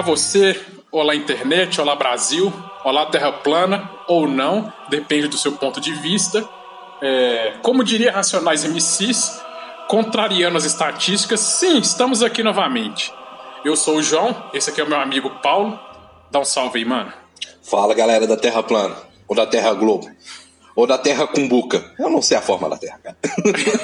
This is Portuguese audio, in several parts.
Olá você, olá internet, olá Brasil, olá Terra plana ou não, depende do seu ponto de vista. É, como diria Racionais MCs, contrariando as estatísticas, sim, estamos aqui novamente. Eu sou o João, esse aqui é o meu amigo Paulo. Dá um salve aí, mano. Fala galera da Terra plana, ou da Terra Globo, ou da Terra Cumbuca. Eu não sei a forma da Terra, cara.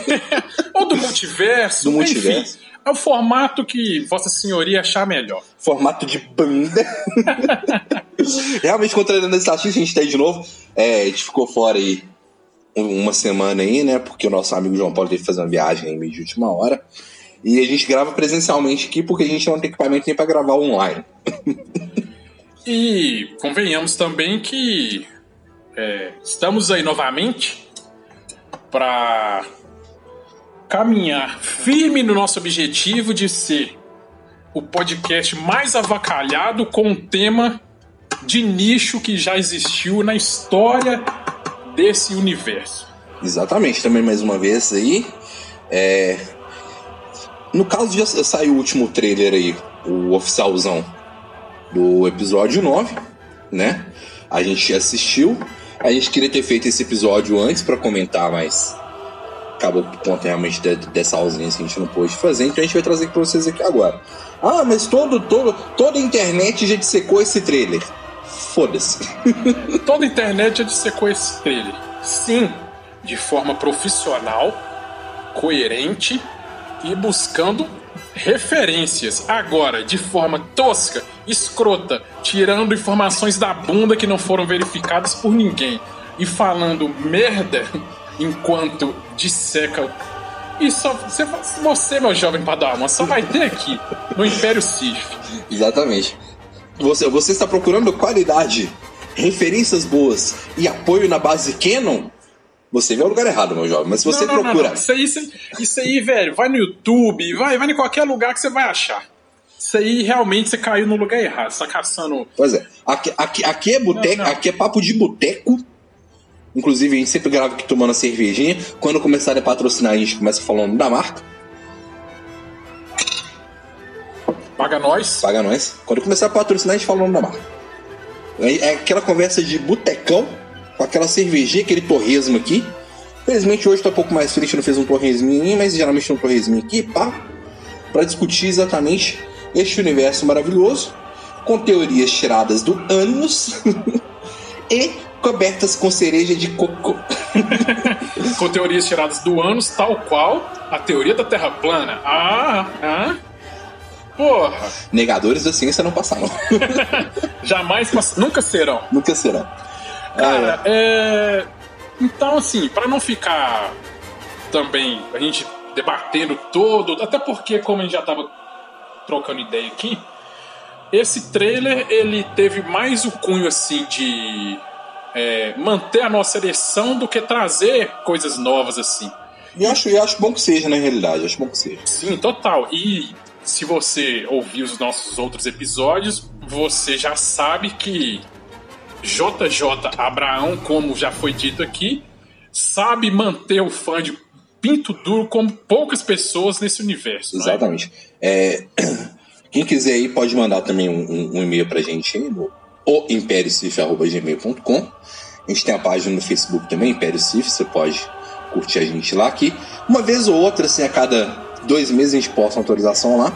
ou do multiverso, Do multiverso. Enfim, é o formato que Vossa Senhoria achar melhor. Formato de banda. Realmente, contrariando as estatísticas, a gente tá aí de novo. É, a gente ficou fora aí um- uma semana aí, né? Porque o nosso amigo João Paulo teve que fazer uma viagem aí meio de última hora. E a gente grava presencialmente aqui porque a gente não tem equipamento nem pra gravar online. E convenhamos também que é, estamos aí novamente para caminhar firme no nosso objetivo de ser o podcast mais avacalhado com tema de nicho que já existiu na história desse universo. Exatamente, também mais uma vez aí. É... No caso, já saiu o último trailer aí, o oficialzão do episódio 9, né? A gente assistiu. A gente queria ter feito esse episódio antes pra comentar, mas acabou por conta realmente de- dessa ausência a gente não pôde fazer, então a gente vai trazer pra vocês aqui agora. Ah, mas todo, todo, toda a internet já dissecou esse trailer. Foda-se. Toda a internet já dissecou esse trailer. Sim, de forma profissional, coerente e buscando referências. Agora, de forma tosca, escrota, tirando informações da bunda que não foram verificadas por ninguém e falando merda enquanto disseca. E só você, você meu jovem padawan, só vai ter aqui no Império Sith. Exatamente. Você, você está procurando qualidade, referências boas e apoio na base Canon? Você vê o lugar errado, meu jovem. Mas se você Não, não, procura. não. Isso, aí, isso, aí- isso aí, velho, vai no YouTube, vai, vai em qualquer lugar que você vai achar. Isso aí realmente você caiu no lugar errado. Você tá caçando. Pois é. Aqui, aqui, aqui é boteco, aqui é papo de boteco. Inclusive, a gente sempre grava aqui tomando a cervejinha. Quando começarem a patrocinar, a gente começa falando da marca. Paga nós. Paga nós. Quando começar a patrocinar, a gente fala o nome da marca. É é aquela conversa de botecão, com aquela cervejinha, aquele torresmo aqui. Felizmente hoje tá um pouco mais frio, a gente não fez um torresminho, mas geralmente tem um torresminho aqui, pá. Pra discutir exatamente este universo maravilhoso, com teorias tiradas do ânus e cobertas com cereja de cocô. Com teorias tiradas do ânus, tal qual a teoria da Terra plana. Ah, ah. Porra, Negadores da ciência não passaram. jamais, pass- nunca serão. Nunca serão. Cara, é. Então, assim, pra não ficar também a gente debatendo todo, até porque, como a gente já tava trocando ideia aqui, esse trailer ele teve mais o cunho assim de é, manter a nossa ereção do que trazer coisas novas assim. E eu acho, eu acho bom que seja, na realidade. Acho bom que seja. Sim, total. E se você ouvir os nossos outros episódios, você já sabe que JJ Abraão, como já foi dito aqui, sabe manter o fã de pinto duro como poucas pessoas nesse universo. é? Exatamente. É, quem quiser aí pode mandar também um, um- um e-mail pra gente aí no oimperiocif.gmail.com A gente tem a página no Facebook também, Império Cif, você pode curtir a gente lá aqui. Uma vez ou outra, assim, a cada dois meses a gente posta uma atualização lá.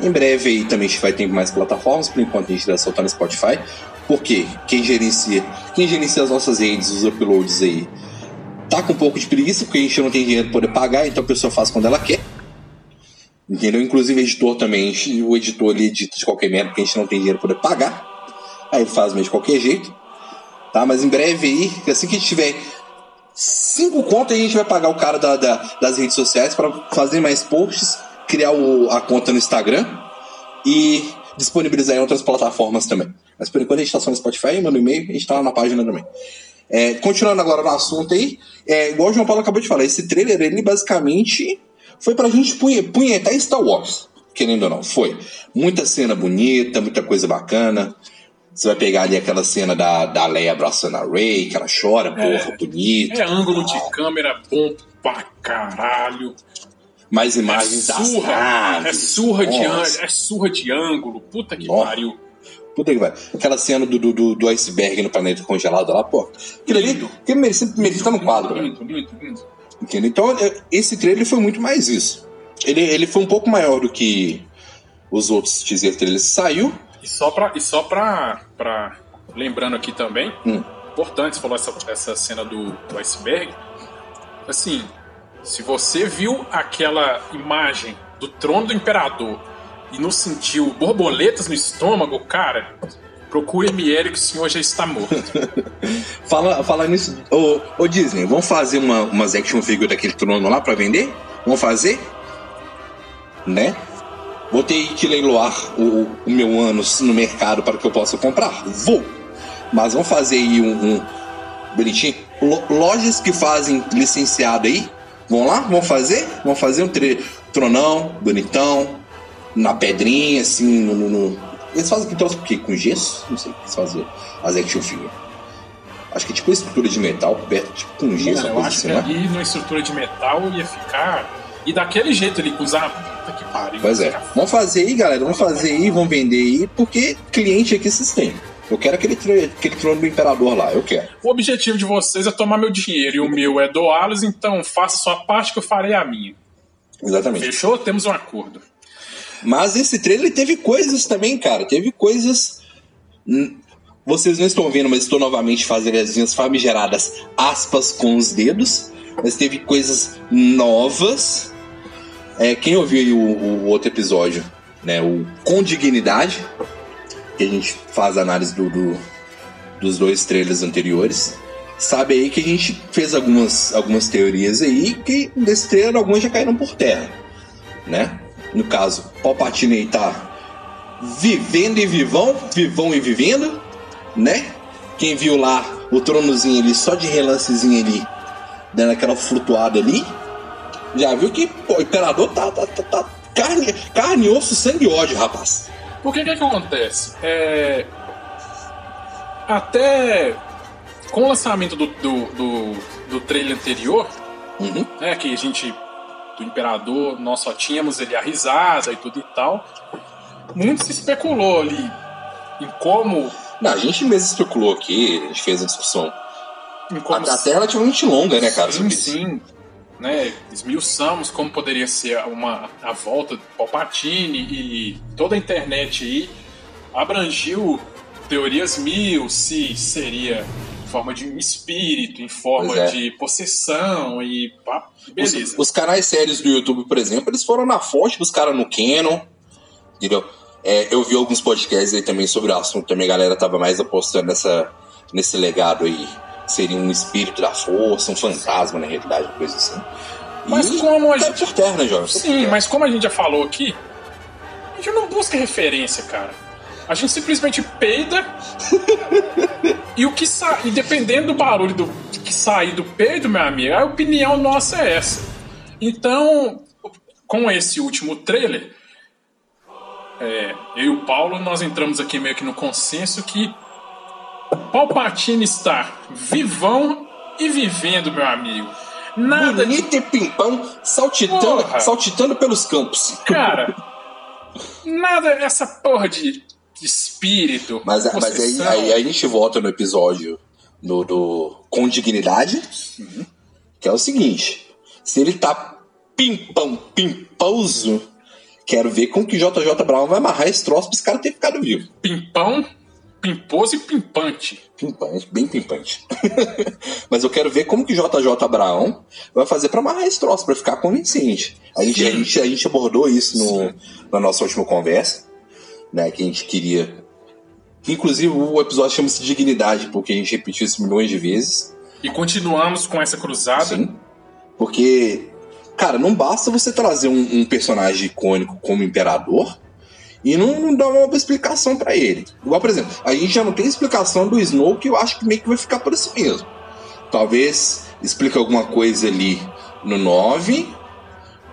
Em breve aí também a gente vai ter mais plataformas, por enquanto a gente vai soltar no Spotify. Porque quem gerencia, quem gerencia as nossas redes, os uploads aí, tá com um pouco de preguiça, porque a gente não tem dinheiro para poder pagar, então a pessoa faz quando ela quer. Entendeu? Inclusive editor também, o editor ele edita de qualquer merda, porque a gente não tem dinheiro para poder pagar. Aí ele faz meio de qualquer jeito. Tá? Mas em breve aí, assim que a gente tiver cinco contas, a gente vai pagar o cara da- da- das redes sociais para fazer mais posts, criar o- a conta no Instagram e disponibilizar em outras plataformas também. Mas por enquanto a gente tá só no Spotify, manda um e-mail, a gente tá lá na página também. É, continuando agora no assunto aí, é, igual o João Paulo acabou de falar, esse trailer ele basicamente foi pra gente punhe, punhetar Star Wars, querendo ou não, foi. Muita cena bonita, muita coisa bacana. Você vai pegar ali aquela cena da, da Leia abraçando a Ray, que ela chora, É. porra, bonito. É ângulo de câmera bom pra caralho. Mais É imagens das surra, naves. é surra de ângulo, é surra de ângulo. Puta que Nossa. pariu. Puta que vai. Aquela cena do, do, do, iceberg no planeta congelado lá, pô. Aquilo ali, Lindo. aquilo merecia, merecia tá no quadro, né? Lindo, lindo, lindo. Entendeu? Então, é, esse trailer foi muito mais isso. Ele, ele foi um pouco maior do que os outros teaser trailers. Saiu. E só pra. E só pra, pra lembrando aqui também, Hum. importante, você falou essa, essa cena do, do iceberg. Assim, se você viu aquela imagem do trono do imperador e não sentiu borboletas no estômago, cara, procure que o senhor já está morto. Fala, fala nisso. Ô, ô Disney, vamos fazer uma, umas action figures daquele trono lá pra vender? Vamos fazer? Né? Vou ter que leiloar o, o meu ânus no mercado para que eu possa comprar? Vou! Mas vamos fazer aí um, um bonitinho. Lo- lojas que fazem licenciado aí, vão lá? Vão fazer? Vão fazer um tre- tronão, bonitão, na pedrinha, assim, no. no- Eles fazem que troço por quê? Com gesso? Não sei o que eles fazem. As action figures. Acho que é tipo uma estrutura de metal coberta tipo com gesso, uma eu acho assim, que né? ali numa estrutura de metal ia ficar. E daquele jeito com usar. Puta que pariu. Pois é. Vamos fazer aí, galera. Vamos fazer aí, vamos vender aí, porque cliente aqui vocês têm. Eu quero aquele, aquele trono do imperador lá, eu quero. O objetivo de vocês é tomar meu dinheiro e o meu é doá-los, então faça sua parte que eu farei a minha. Exatamente. Fechou? Temos um acordo. Mas esse trailer teve coisas também, cara. Teve coisas. Vocês não estão vendo, mas estou novamente fazendo as minhas famigeradas aspas com os dedos. Mas teve coisas novas. É, quem ouviu o, o outro episódio, né? O Com Dignidade, que a gente faz análise do, do- dos dois trailers anteriores, sabe aí que a gente fez algumas, algumas teorias aí que desse trailer algumas já caíram por terra, né? No caso, Palpatine tá vivendo e vivão, vivão e vivendo, né? Quem viu lá o tronozinho ali, só de relancezinho ali, dando aquela flutuada ali, já viu que pô, o imperador tá, tá, tá, tá carne, carne, osso, sangue e ódio, rapaz. Porque que que acontece? É... Até com o lançamento do, do, do, do trailer anterior, Uhum. né, que a gente, do Imperador, nós só tínhamos ele a risada e tudo e tal, muito se especulou ali em como... Não, a gente mesmo especulou aqui, a gente fez a discussão como até relativamente longa, né, cara? Sim, sobre isso. Né, esmiuçamos como poderia ser uma, a volta do Palpatine e toda a internet aí abrangiu teorias mil, se seria em forma de um espírito, em forma é. de possessão e pá, Os, beleza. os canais sérios do YouTube, por exemplo, eles foram na fonte, buscaram no Canon, entendeu? É, eu vi alguns podcasts aí também sobre o assunto, também a galera tava mais apostando nessa, nesse legado aí. Seria um espírito da força, um fantasma, na realidade, uma coisa assim. Mas E como a gente- por terra, né, jovem? Sim, mas como a gente já falou aqui, a gente não busca referência, cara. A gente simplesmente peida e o que sai, e dependendo do barulho do que sair do peido, meu amigo, a opinião nossa é essa. Então, com esse último trailer, é, eu e o Paulo nós entramos aqui meio que no consenso que Palpatine está vivão e vivendo, meu amigo. Nada de Bonito e pimpão, saltitando, Porra. saltitando pelos campos. Cara, nada essa porra de, de espírito. Mas, mas aí, aí a gente volta no episódio do, do Com Dignidade, que é o seguinte: se ele tá pimpão, pimpauso, quero ver como que JJ Brown vai amarrar esse troço pra esse cara ter ficado vivo. Pimpão, pimposo e pimpante. Pimpante, bem pimpante. mas eu quero ver como que JJ Brown vai fazer pra amarrar esse troço, pra ficar convincente. A gente, a gente, a gente abordou isso no, na nossa última conversa, né? Que a gente queria. que, Inclusive, o episódio chama-se Dignidade, porque a gente repetiu isso milhões de vezes. E continuamos com essa cruzada. Sim. Porque, cara, não basta você trazer um, um personagem icônico como Imperador E não, não dá uma explicação para ele. Igual, por exemplo, a gente já não tem explicação do Snow que eu acho que meio que vai ficar por isso mesmo. Talvez explique alguma coisa ali no 9,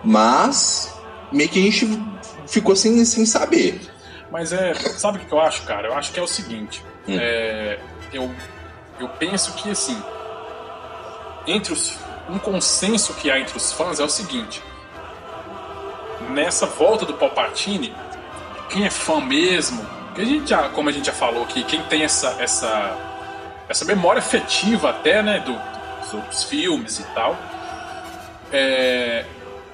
mas meio que a gente ficou sem, sem saber. Mas é. Sabe o que eu acho, cara? Eu acho que é o seguinte. Hum. É, eu, eu penso que assim. Entre os, um consenso que há entre os fãs é o seguinte. Nessa volta do Palpatine, quem é fã mesmo, que a gente já, como a gente já falou aqui, quem tem essa, essa, essa memória afetiva até, né, do, dos outros filmes e tal, é,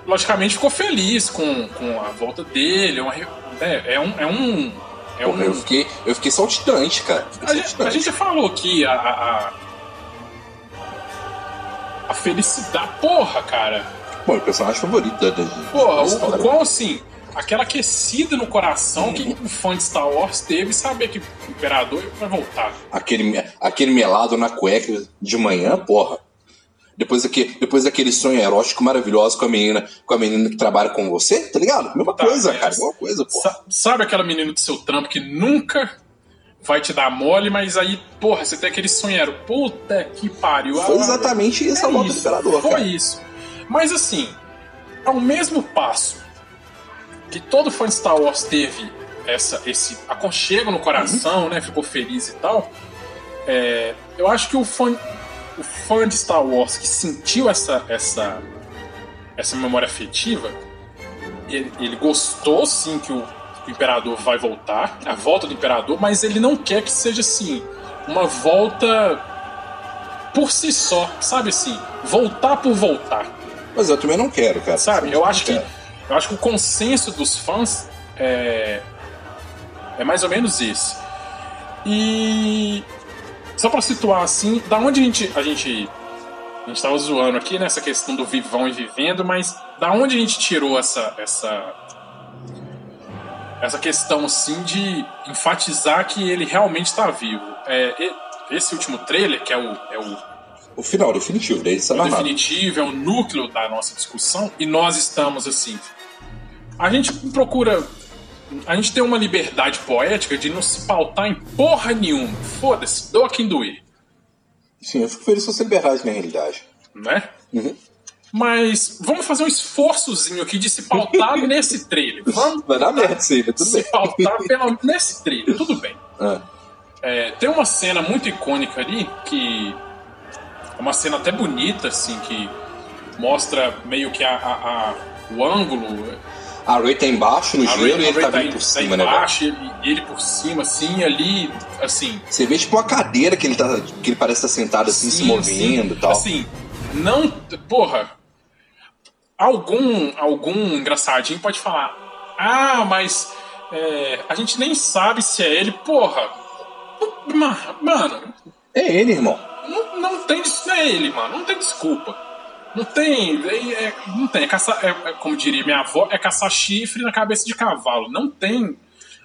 logicamente ficou feliz com, com a volta dele, é, uma, né, é um... É um, é Porra, um eu, fiquei, eu fiquei saltitante, cara. Fiquei a gente, a saltitante. gente já falou aqui a, a, a, felicidade. Porra, cara. Bom, o personagem favorito da, da, Porra, o, o quão assim. Aquela aquecida no coração que o fã de Star Wars teve saber que o Imperador vai voltar. Aquele, aquele melado na cueca de manhã, porra. Depois, daquele, depois daquele sonho erótico maravilhoso com a menina, com a menina que trabalha com você, tá ligado? Mesma Tá, coisa, é. cara. Mesma coisa, porra. Sa- sabe aquela menina do seu trampo que nunca vai te dar mole, mas aí, porra, você tem aquele sonhero. Puta que pariu. Foi Ah, exatamente isso a volta do Imperador, Foi cara. isso. Mas assim, ao mesmo passo que todo fã de Star Wars teve essa, esse aconchego no coração, Uhum. né? Ficou feliz e tal. é, eu acho que o fã, o fã de Star Wars que sentiu essa, essa, essa memória afetiva, ele, ele gostou sim que o, que o Imperador vai voltar, a volta do Imperador, mas ele não quer que seja assim, uma volta por si só, sabe assim, voltar por voltar. Mas eu também não quero, cara. Sabe? Eu acho que quero. Eu acho que o consenso dos fãs é é mais ou menos esse. E só pra situar assim, da onde a gente a gente a gente tava zoando aqui nessa questão do vivão e vivendo, mas da onde a gente tirou essa essa essa questão assim de enfatizar que ele realmente está vivo? É, esse último trailer, que é o, é o O final definitivo, daí isso é o definitivo, é o núcleo da nossa discussão, e nós estamos assim. A gente procura. A gente tem uma liberdade poética de não se pautar em porra nenhuma. Foda-se, doa quem doer, Sim, eu fico feliz com essa liberdade na realidade. né? Uhum. Mas vamos fazer um esforçozinho aqui de se pautar nesse trailer. Vamos Vai dar merda isso aí, mas tudo se bem. pautar pelo, nesse trailer, tudo bem. Ah, É, tem uma cena muito icônica ali que é uma cena até bonita, assim, que mostra meio que a, a- a- o ângulo. A Ray tá embaixo no a gelo Ray- e ele a tá Ray vindo por tá cima, né, velho? embaixo, ele, ele por cima, assim, ali, assim. Você vê tipo uma cadeira que ele, tá, que ele parece estar sentado assim, se sim, movendo sim. e tal. Assim, não. Porra. Algum, algum engraçadinho pode falar. Ah, mas é, a gente nem sabe se é ele. Porra. Ma- Mano, É ele, irmão. Não, não tem não é ele, mano. Não tem desculpa. Não tem. É, é- não tem. É caçar, é- é, como diria minha avó, é caçar chifre na cabeça de cavalo. Não tem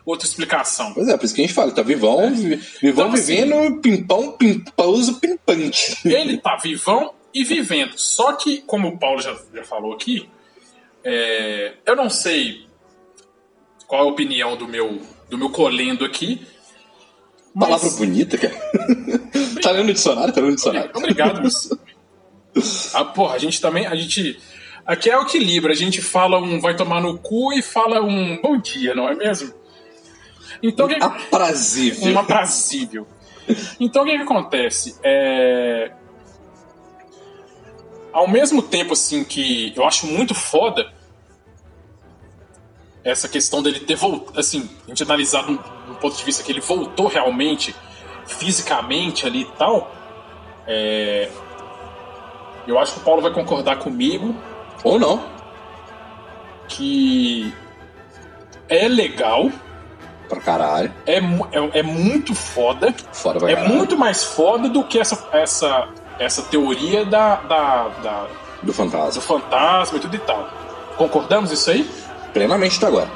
outra explicação. Pois é, por isso que a gente fala, tá vivão, vi- vivão Então, assim- vivendo, pimpão, pimposo, pimpante. Ele tá vivão e vivendo. Só que, como o Paulo já, já falou aqui, é, eu não sei qual é a opinião do meu, do meu colendo aqui. mas- Palavra bonita, cara. tá lendo o dicionário? Tá lendo o dicionário. Obrigado, Luciano. Ah, porra, a gente também. A gente. Aqui é o equilíbrio. A gente fala um vai tomar no cu e fala um bom dia, não é mesmo? Então o que, Aprazível. um aprazível. Então o que, que acontece? É... Ao mesmo tempo assim que eu acho muito foda essa questão dele ter voltado, assim, a gente analisar do, do ponto de vista que ele voltou realmente, fisicamente ali e tal, é... eu acho que o Paulo vai concordar comigo Ou não. que é legal, Pra caralho. é, é, é muito foda, Fora vai é muito mais foda do que essa, essa, essa teoria da, da, da- Do do fantasma. fantasma e tudo e tal. Concordamos isso aí? Plenamente tá agora.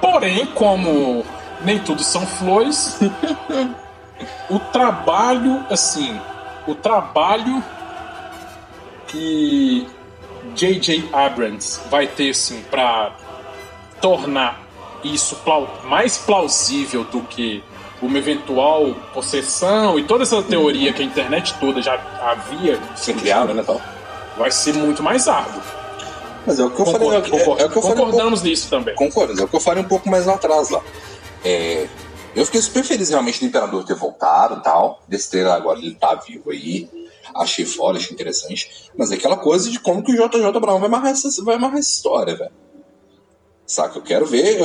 Porém, como nem tudo são flores, o trabalho, assim, o trabalho que J.J. Abrams vai ter, assim, pra tornar isso mais plausível do que uma eventual possessão e toda essa teoria que a internet toda já havia Sem criado, né, tal. vai ser muito mais árduo. Mas é o que eu Concor- falei, é, concor- é, é o que eu falei um pouco, concordamos nisso também. concordo, é o que eu falei um pouco mais lá atrás lá. É, eu fiquei super feliz realmente do Imperador ter voltado e tal. Desse trailer agora ele tá vivo aí. Achei foda, achei interessante. Mas é aquela coisa de como que o JJ Brown vai amarrar essa, vai amarrar essa história, velho. Saca? Eu quero ver.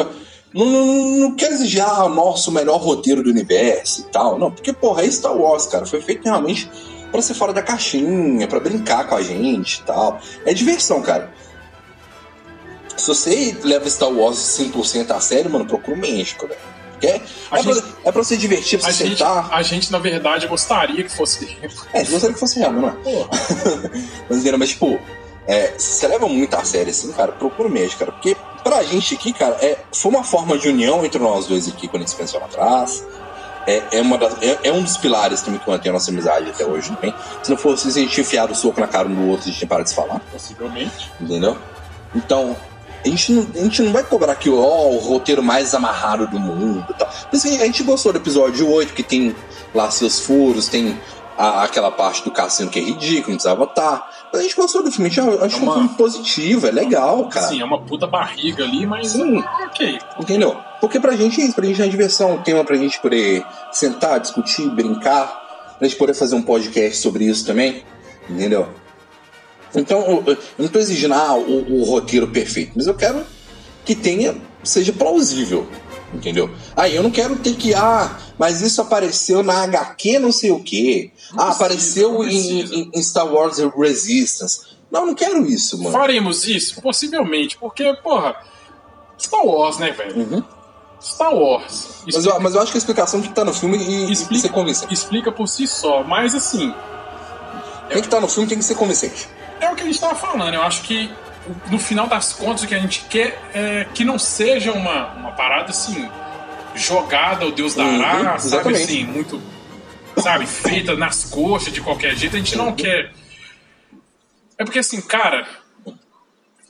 não, não, não quero exigir ah, o nosso melhor roteiro do universo e tal. Não, porque, porra, é Star Wars, cara. Foi feito realmente pra ser fora da caixinha, pra brincar com a gente e tal. É diversão, cara. Se você leva Star Wars 100% a sério, mano, procura o México, velho. É, A é, pra, gente- é pra você divertir, pra A você gente, sentar. a gente, na verdade, gostaria que fosse. É, se gostaria que fosse real, não é? Mas, entendeu? mas tipo, é, se você leva muito a sério assim, cara, procura o médico, cara. Porque pra gente aqui, cara, é, foi uma forma de união entre nós dois aqui quando a gente se pensou lá atrás. É, é, uma das- é, é um dos pilares também que mantém a nossa amizade até hoje também. Se não fosse a gente enfiado o soco na cara um do outro e a gente tinha parado de se falar, Possivelmente. entendeu? Então, a gente não, a gente não vai cobrar aqui, ó, o roteiro mais amarrado do mundo e tal. Mas assim, a gente gostou do episódio 8, que tem lá seus furos, tem a- aquela parte do cassino que é ridículo, não precisava estar. Mas a gente gostou do filme, a gente achou É uma- um filme positivo, é legal, cara. Sim, é uma puta barriga ali, mas. Sim. Ok. Entendeu? Porque pra gente é isso, pra gente é diversão, um tema pra gente poder sentar, discutir, brincar, pra gente poder fazer um podcast sobre isso também, entendeu? Então, eu, eu não tô exigindo ah, o, o roteiro perfeito, mas eu quero que tenha, seja plausível, entendeu? Aí eu não quero ter que, ah, mas isso apareceu na HQ não sei o quê, Não ah, precisa, apareceu em, em- Star Wars Resistance. Não, eu não quero isso, mano. Faremos isso? Possivelmente, porque, porra, Star Wars, né, velho? Uhum. Star Wars. Mas Explica, eu, mas eu acho que a explicação que estar no filme e, e Explica. ser convincente. explica por si só, mas assim, Tem que estar no filme, tem que ser convincente. É o que a gente tava falando. Eu acho que no final das contas o que a gente quer é que não seja uma, uma parada assim, jogada ao Deus dará, Uhum, sabe exatamente. assim, muito. Sabe, feita nas coxas de qualquer jeito, a gente não quer. É porque assim, cara,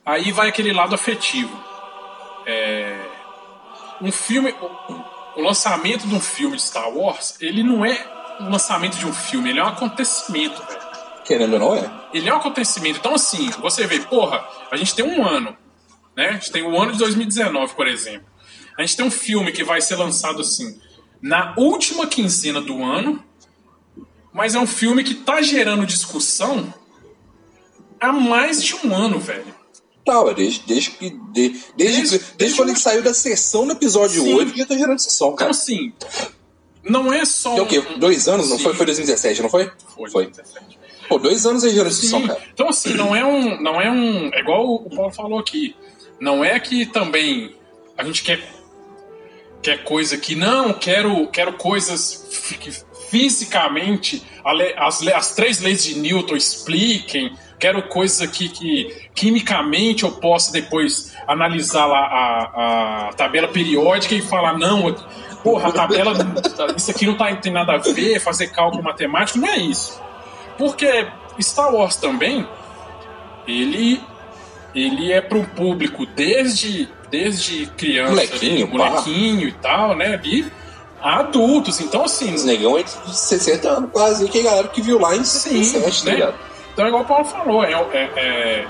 aí vai aquele lado afetivo. É, um filme. O, o lançamento de um filme de Star Wars, ele não é um lançamento de um filme, ele é um acontecimento, velho. Querendo ou não, é. Ele é um acontecimento. Então, assim, você vê, porra, a gente tem um ano, né? A gente tem o ano de 2019, por exemplo. A gente tem um filme que vai ser lançado, assim, na última quinzena do ano, mas é um filme que tá gerando discussão há mais de um ano, velho. É desde, desde, que- de- desde, Desde- desde, desde quando ele saiu da sessão no episódio Sim. 8 já tá gerando sessão, Então, cara. assim, não é só. É o quê? Dois anos? Não Sim. foi? Foi 2017, não foi? Foi. Foi. Pô, dois anos aí gerando sessão, Sim. cara. Então, assim, não é um. Não é um. É igual o Paulo falou aqui. Não é que também a gente quer. Quer coisa que. Não, quero, quero coisas que fisicamente as, as três leis de Newton expliquem. Quero coisas aqui que quimicamente eu possa depois analisar lá a, a tabela periódica e falar, não, porra, a tabela. Isso aqui não tá, tem nada a ver, fazer cálculo matemático, não é isso. Porque Star Wars também, ele ele é para um público desde desde criança, Molequinho, ali, molequinho e tal, né, ali, adultos. Então assim, Os negão é de 60 anos quase, que é a galera que viu lá em Sim, 67, tá né? Então, igual o Paulo falou, é, é, é,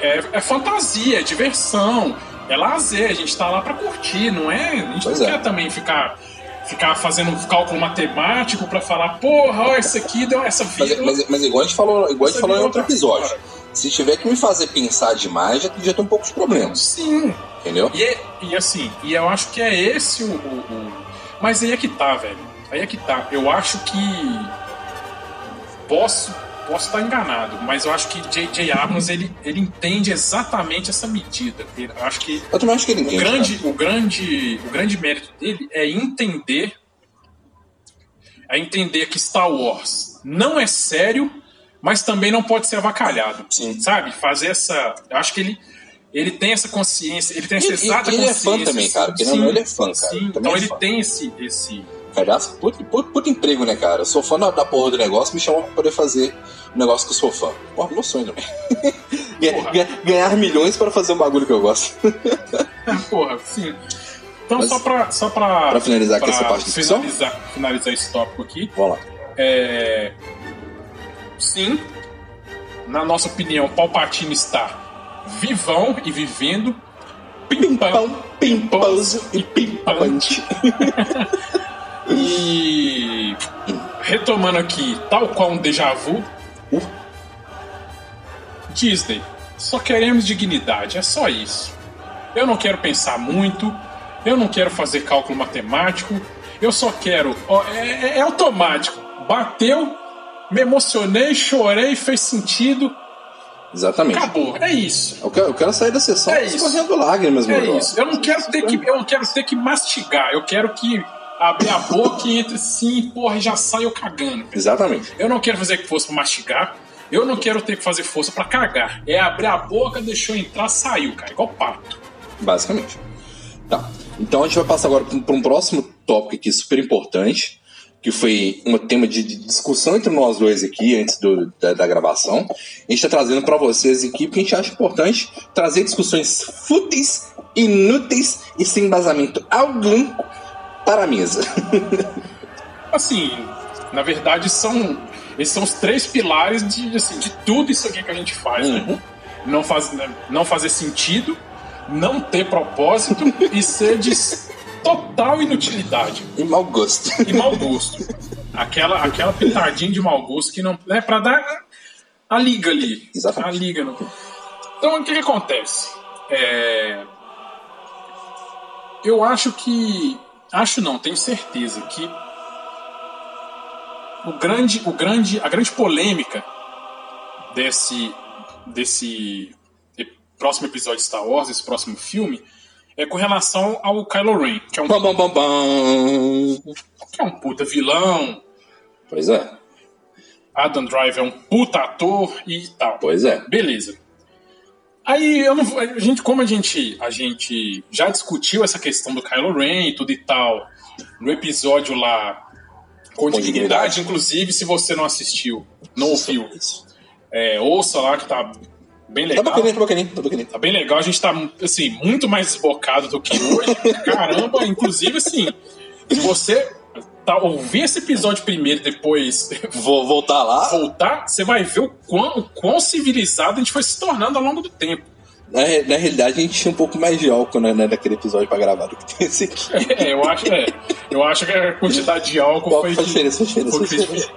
é- é fantasia, é diversão, é lazer, a gente tá lá pra curtir, não é? A gente Pois não é. quer também ficar, ficar fazendo cálculo matemático pra falar, porra, ó, isso aqui deu essa Mas, vida. mas, mas igual a gente falou, igual a gente Essa falou em outro outra episódio. história. Se tiver que me fazer pensar demais, já, já tem um pouco de problemas, Sim, entendeu? e, é- e assim, e eu acho que é esse o, o- o- Mas aí é que tá, velho. Aí é que tá. Eu acho que. Posso. Posso estar enganado, mas eu acho que J.J. Abrams ele, ele entende exatamente essa medida. Ele- Eu acho que Eu também acho que ele o entende. grande, o grande, o grande mérito dele é entender, é entender que Star Wars não é sério, mas também não pode ser avacalhado, Sim. sabe? Fazer essa, eu acho que ele ele tem essa consciência, ele tem essa E- e- exata ele é consciência. fã também, cara, porque não, ele é fã, cara, Sim, então é ele fã. tem esse esse Aliás, puta, puta, puta emprego, né, cara? Eu sou fã da, da porra do negócio, me chamam pra poder fazer um negócio que eu sou fã. Porra, meu sonho também. Ganha- Porra. ganha- Ganhar milhões para fazer um bagulho que eu gosto. porra, sim. Então, Mas- só pra, só pra. Pra finalizar aqui pra essa parte de discussão? finalizar, finalizar esse tópico aqui. Vamos lá. É... Sim, na nossa opinião, Palpatine está vivão e vivendo. Pimpão. Pão, pimposo e pimpante. E retomando aqui, tal qual um déjà vu, Uh. Disney, só queremos dignidade, é só isso. Eu não quero pensar muito, eu não quero fazer cálculo matemático, eu só quero. ó, é, é- é automático. Bateu, me emocionei, chorei, fez sentido, Exatamente. acabou. É isso. Eu quero, eu quero sair da sessão É isso. escorrendo lágrimas, meu É jovem. isso. Eu não quero ter que, eu não quero ter que mastigar. Eu quero que abrir a boca e entre sim, porra, e já saio cagando. Exatamente. Eu não quero fazer força pra mastigar. Eu não quero ter que fazer força pra cagar. É abrir a boca, deixou entrar, saiu, cara. Igual pato. Basicamente. Tá. Então a gente vai passar agora para um próximo tópico aqui super importante, que foi um tema de, de discussão entre nós dois aqui antes do- da, da gravação. A gente está trazendo para vocês aqui porque a gente acha importante trazer discussões fúteis, inúteis e sem embasamento algum para a mesa. Assim, na verdade, são. Esses são os três pilares de, assim, de tudo isso aqui que a gente faz, Uhum. né? Não, faz, não fazer sentido, não ter propósito e ser de total inutilidade. e mau gosto. e mau gosto. Aquela, aquela pitadinha de mau gosto que não. É pra dar a liga ali. Exatamente. A liga. No... Então, o que, que acontece? É, Eu acho que. Acho não, tenho certeza que. O grande, o grande, a grande polêmica desse, desse próximo episódio de Star Wars, esse próximo filme, é com relação ao Kylo Ren, que é um, Bam, bam, bam, bam. que é um puta vilão, Pois é, Adam Driver é um puta ator e tal. pois é. Beleza. Aí eu não a gente, como a gente, a gente já discutiu essa questão do Kylo Ren e tudo e tal no episódio lá com, dignidade, dignidade. inclusive se você não assistiu, não ouviu, é, ouça lá que tá bem Tá legal. bacaninho, tá bacaninho, tá bacaninho. Tá bem legal, a gente tá assim, muito mais desbocado do que hoje. Caramba, inclusive assim, se você tá, ouvir esse episódio primeiro e depois Vou voltar lá. voltar, você vai ver o quão, o quão civilizado a gente foi se tornando ao longo do tempo. Na, na realidade, a gente tinha um pouco mais de álcool né, né, naquele episódio pra gravar do que tem esse aqui. É, eu acho, é, eu acho que a quantidade de álcool Qual foi, de- diferença, foi diferença.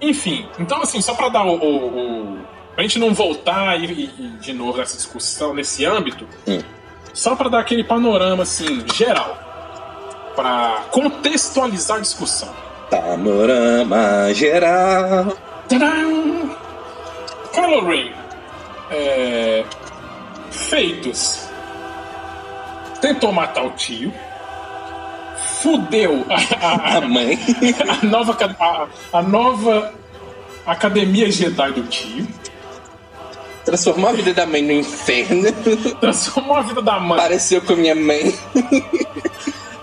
Enfim, então assim, só pra dar o. o, o pra gente não voltar e, e- e de novo nessa discussão, nesse âmbito, Hum. só pra dar aquele panorama assim, geral, pra contextualizar a discussão. Panorama geral. Tadam! Kylo Ren. É, feitos. Tentou matar o tio. Fudeu a, a- A mãe. a nova, a, a nova Academia Jedi do tio. Transformou a vida da mãe no inferno. Transformou a vida da mãe. Pareceu com a minha mãe.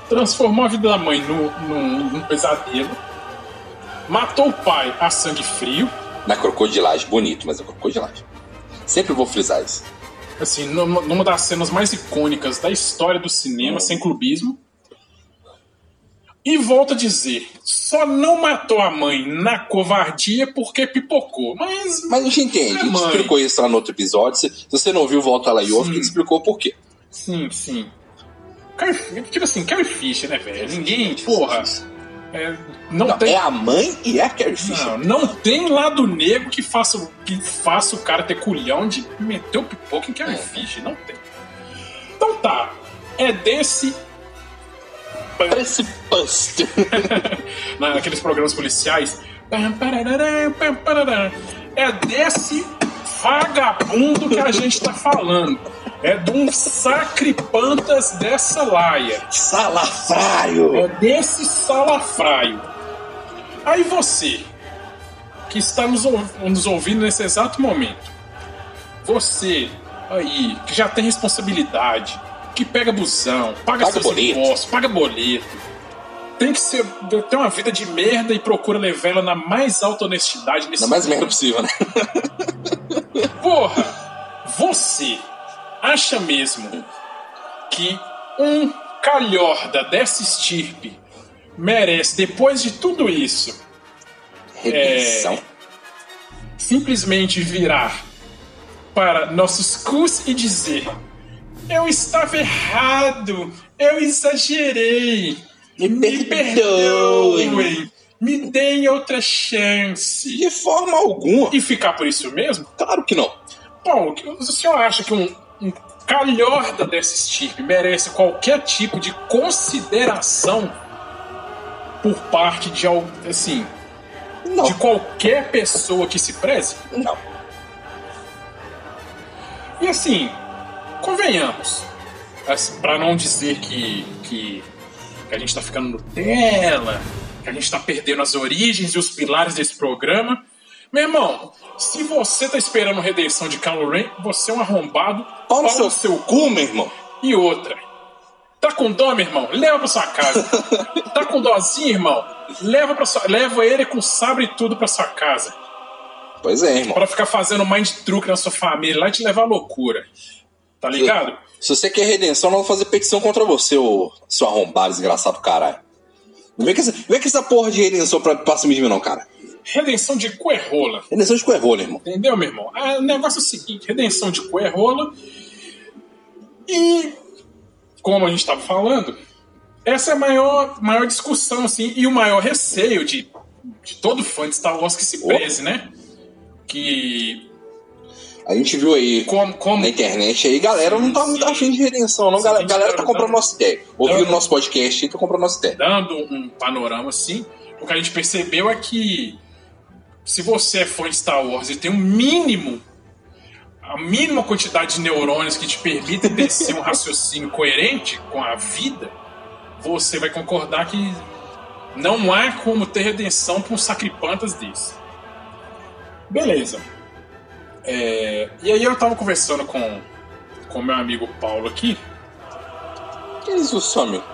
Transformou a vida da mãe num, num, num pesadelo. Matou o pai a sangue frio. Na crocodilagem, bonito, mas é crocodilagem. Sempre vou frisar isso. assim, numa, numa das cenas mais icônicas da história do cinema, sem clubismo. E volta a dizer, só não matou a mãe na covardia porque pipocou. Mas Mas a gente entende, a gente Mãe. explicou isso lá no outro episódio. Se, se você não viu, volta lá e ouve, que explicou por quê. sim, sim. Carrie- Tipo assim, Carrie Fisher, né, velho? Ninguém, porra. é, não, Não, tem. é a mãe e é a Carrie Fisher. Não, não tem lado negro que faça, o- que faça o cara ter culhão de meter o pipoca em Carrie Fisher. Não tem. Então tá. É desse Parece Buster. naqueles programas policiais. É desse vagabundo que a gente tá falando. É de um sacripantas dessa laia. Salafrário. É desse salafraio. Aí você, que está nos, nos ouvindo nesse exato momento, você aí, que já tem responsabilidade, que pega busão, paga, Paga seus boleto. impostos, paga boleto, tem que ser, ter uma vida de merda e procura levar ela na mais alta honestidade nesse Na mais merda possível, né? Porra! Você acha mesmo que um calhorda dessa estirpe merece, depois de tudo isso, Redenção. simplesmente virar para nossos cus e dizer: Eu estava errado, eu exagerei, Me me perdoem. perdoem, me deem outra chance. De forma alguma. E ficar por isso mesmo? Claro que não. Paulo, o senhor acha que um calhorda dessa estirpe merece qualquer tipo de consideração por parte de, assim, Não. de qualquer pessoa que se preze? Não. E assim, convenhamos, assim, para não dizer que, que, que a gente tá ficando Nutella, que a gente tá perdendo as origens e os pilares desse programa. Meu irmão, se você tá esperando redenção de Kylo Ren, você é um arrombado. Pau no pau seu, seu cu, meu irmão. E outra. Tá com dó, meu irmão? Leva pra sua casa. tá com dózinho, irmão? Leva, pra sua, leva ele com sabre e tudo pra sua casa. Pois é, irmão. Pra ficar fazendo mind truque na sua família lá e te levar à loucura. Tá ligado? Se você quer redenção, nós vamos fazer petição contra você, ô seu arrombado desgraçado do caralho. Não vem com essa, vem com essa porra de redenção pra, pra cima de mim, não, cara. Redenção de coerrola. Redenção de coerrolho, irmão. Entendeu, meu irmão? Ah, o negócio é o seguinte: redenção de coerrola. E, como a gente estava falando, essa é a maior, maior discussão, assim, e o maior receio de, de todo fã de Star Wars que se Oh. preze, né? Que. A gente viu aí Como. como na internet aí, galera não tá Sim, muito sim. afim de redenção, não. Sim, Galera, sim, galera tá comprando tá. nossa ideia. Ouviu o nosso podcast e tá comprando nossa ideia. dando um panorama assim, o que a gente percebeu é que se você é fã de Star Wars e tem um mínimo, a mínima quantidade de neurônios que te permitem ter um raciocínio coerente com a vida, você vai concordar que não há como ter redenção para um sacripantas desse. Beleza. É, e aí eu tava conversando com com meu amigo Paulo aqui, seu amigo?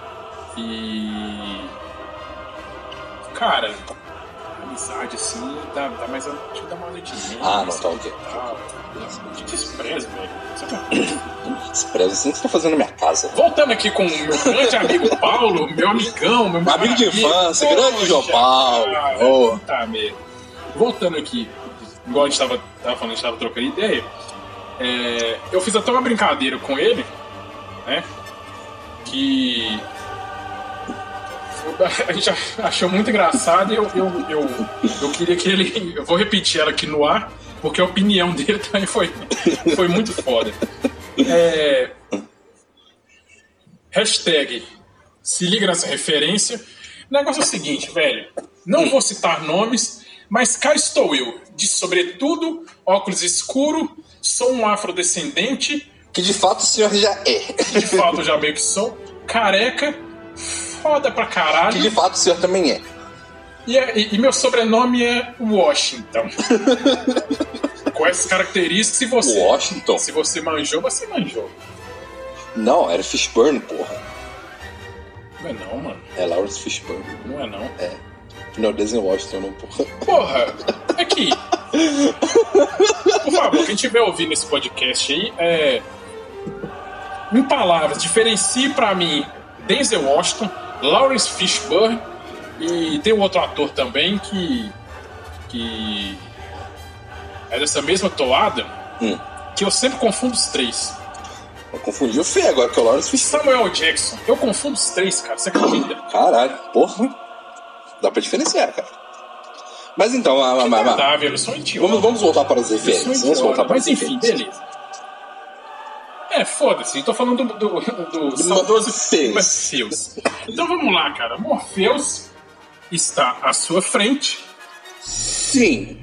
e. Cara, amizade assim, dá, dá mais. Deixa eu dar uma olhadinha. Ah, não, tá ok. Tá, que desprezo, velho. Você tá- Despreza assim que você tá fazendo na minha casa. Voltando aqui com o meu grande amigo Paulo, meu amigão, meu Amigo de infância, grande João Paulo. cara, Ô. puta merda. Voltando aqui, igual a gente tava, tava falando, a gente tava trocando ideia. é, eu fiz até uma brincadeira com ele, né? Que a gente achou muito engraçado e eu, eu, eu, eu queria que ele. Eu vou repetir ela aqui no ar, porque a opinião dele também foi, foi muito foda. É, hashtag se liga nessa referência. O negócio é o seguinte, velho. Não vou citar nomes, mas cá estou eu, de sobretudo, óculos escuro, sou um afrodescendente, Que de fato o senhor já é. que de fato eu já meio que sou, careca, foda pra Que caralho. de fato o senhor também é. E, é- e- e meu sobrenome é Washington. Com essas características, se você, Washington? se você manjou, você manjou. Não, era Fishburne, porra. Não é não, mano. É Lawrence Fishburne. Não é não. Não, desenho Washington, não, porra. Porra, aqui. Por favor, quem estiver ouvindo esse podcast aí, é. Em palavras, diferencie pra mim Denzel Washington, Lawrence Fishburne e tem um outro ator também que. que. é dessa mesma toada, Hum. que eu sempre confundo os três. Eu confundi o feio agora, que é o Lawrence Fishburne. Samuel Jackson, eu confundo os três, cara, você acredita? Caralho, porra. Dá pra diferenciar, cara. Mas então, eu sou um idiota. vamos, vamos voltar para referências. idiota, Vamos voltar para Mas as enfim, beleza. É, foda-se, tô falando do, do, do Do saudoso Morpheus. Então vamos lá, cara. Morpheus está à sua frente Sim.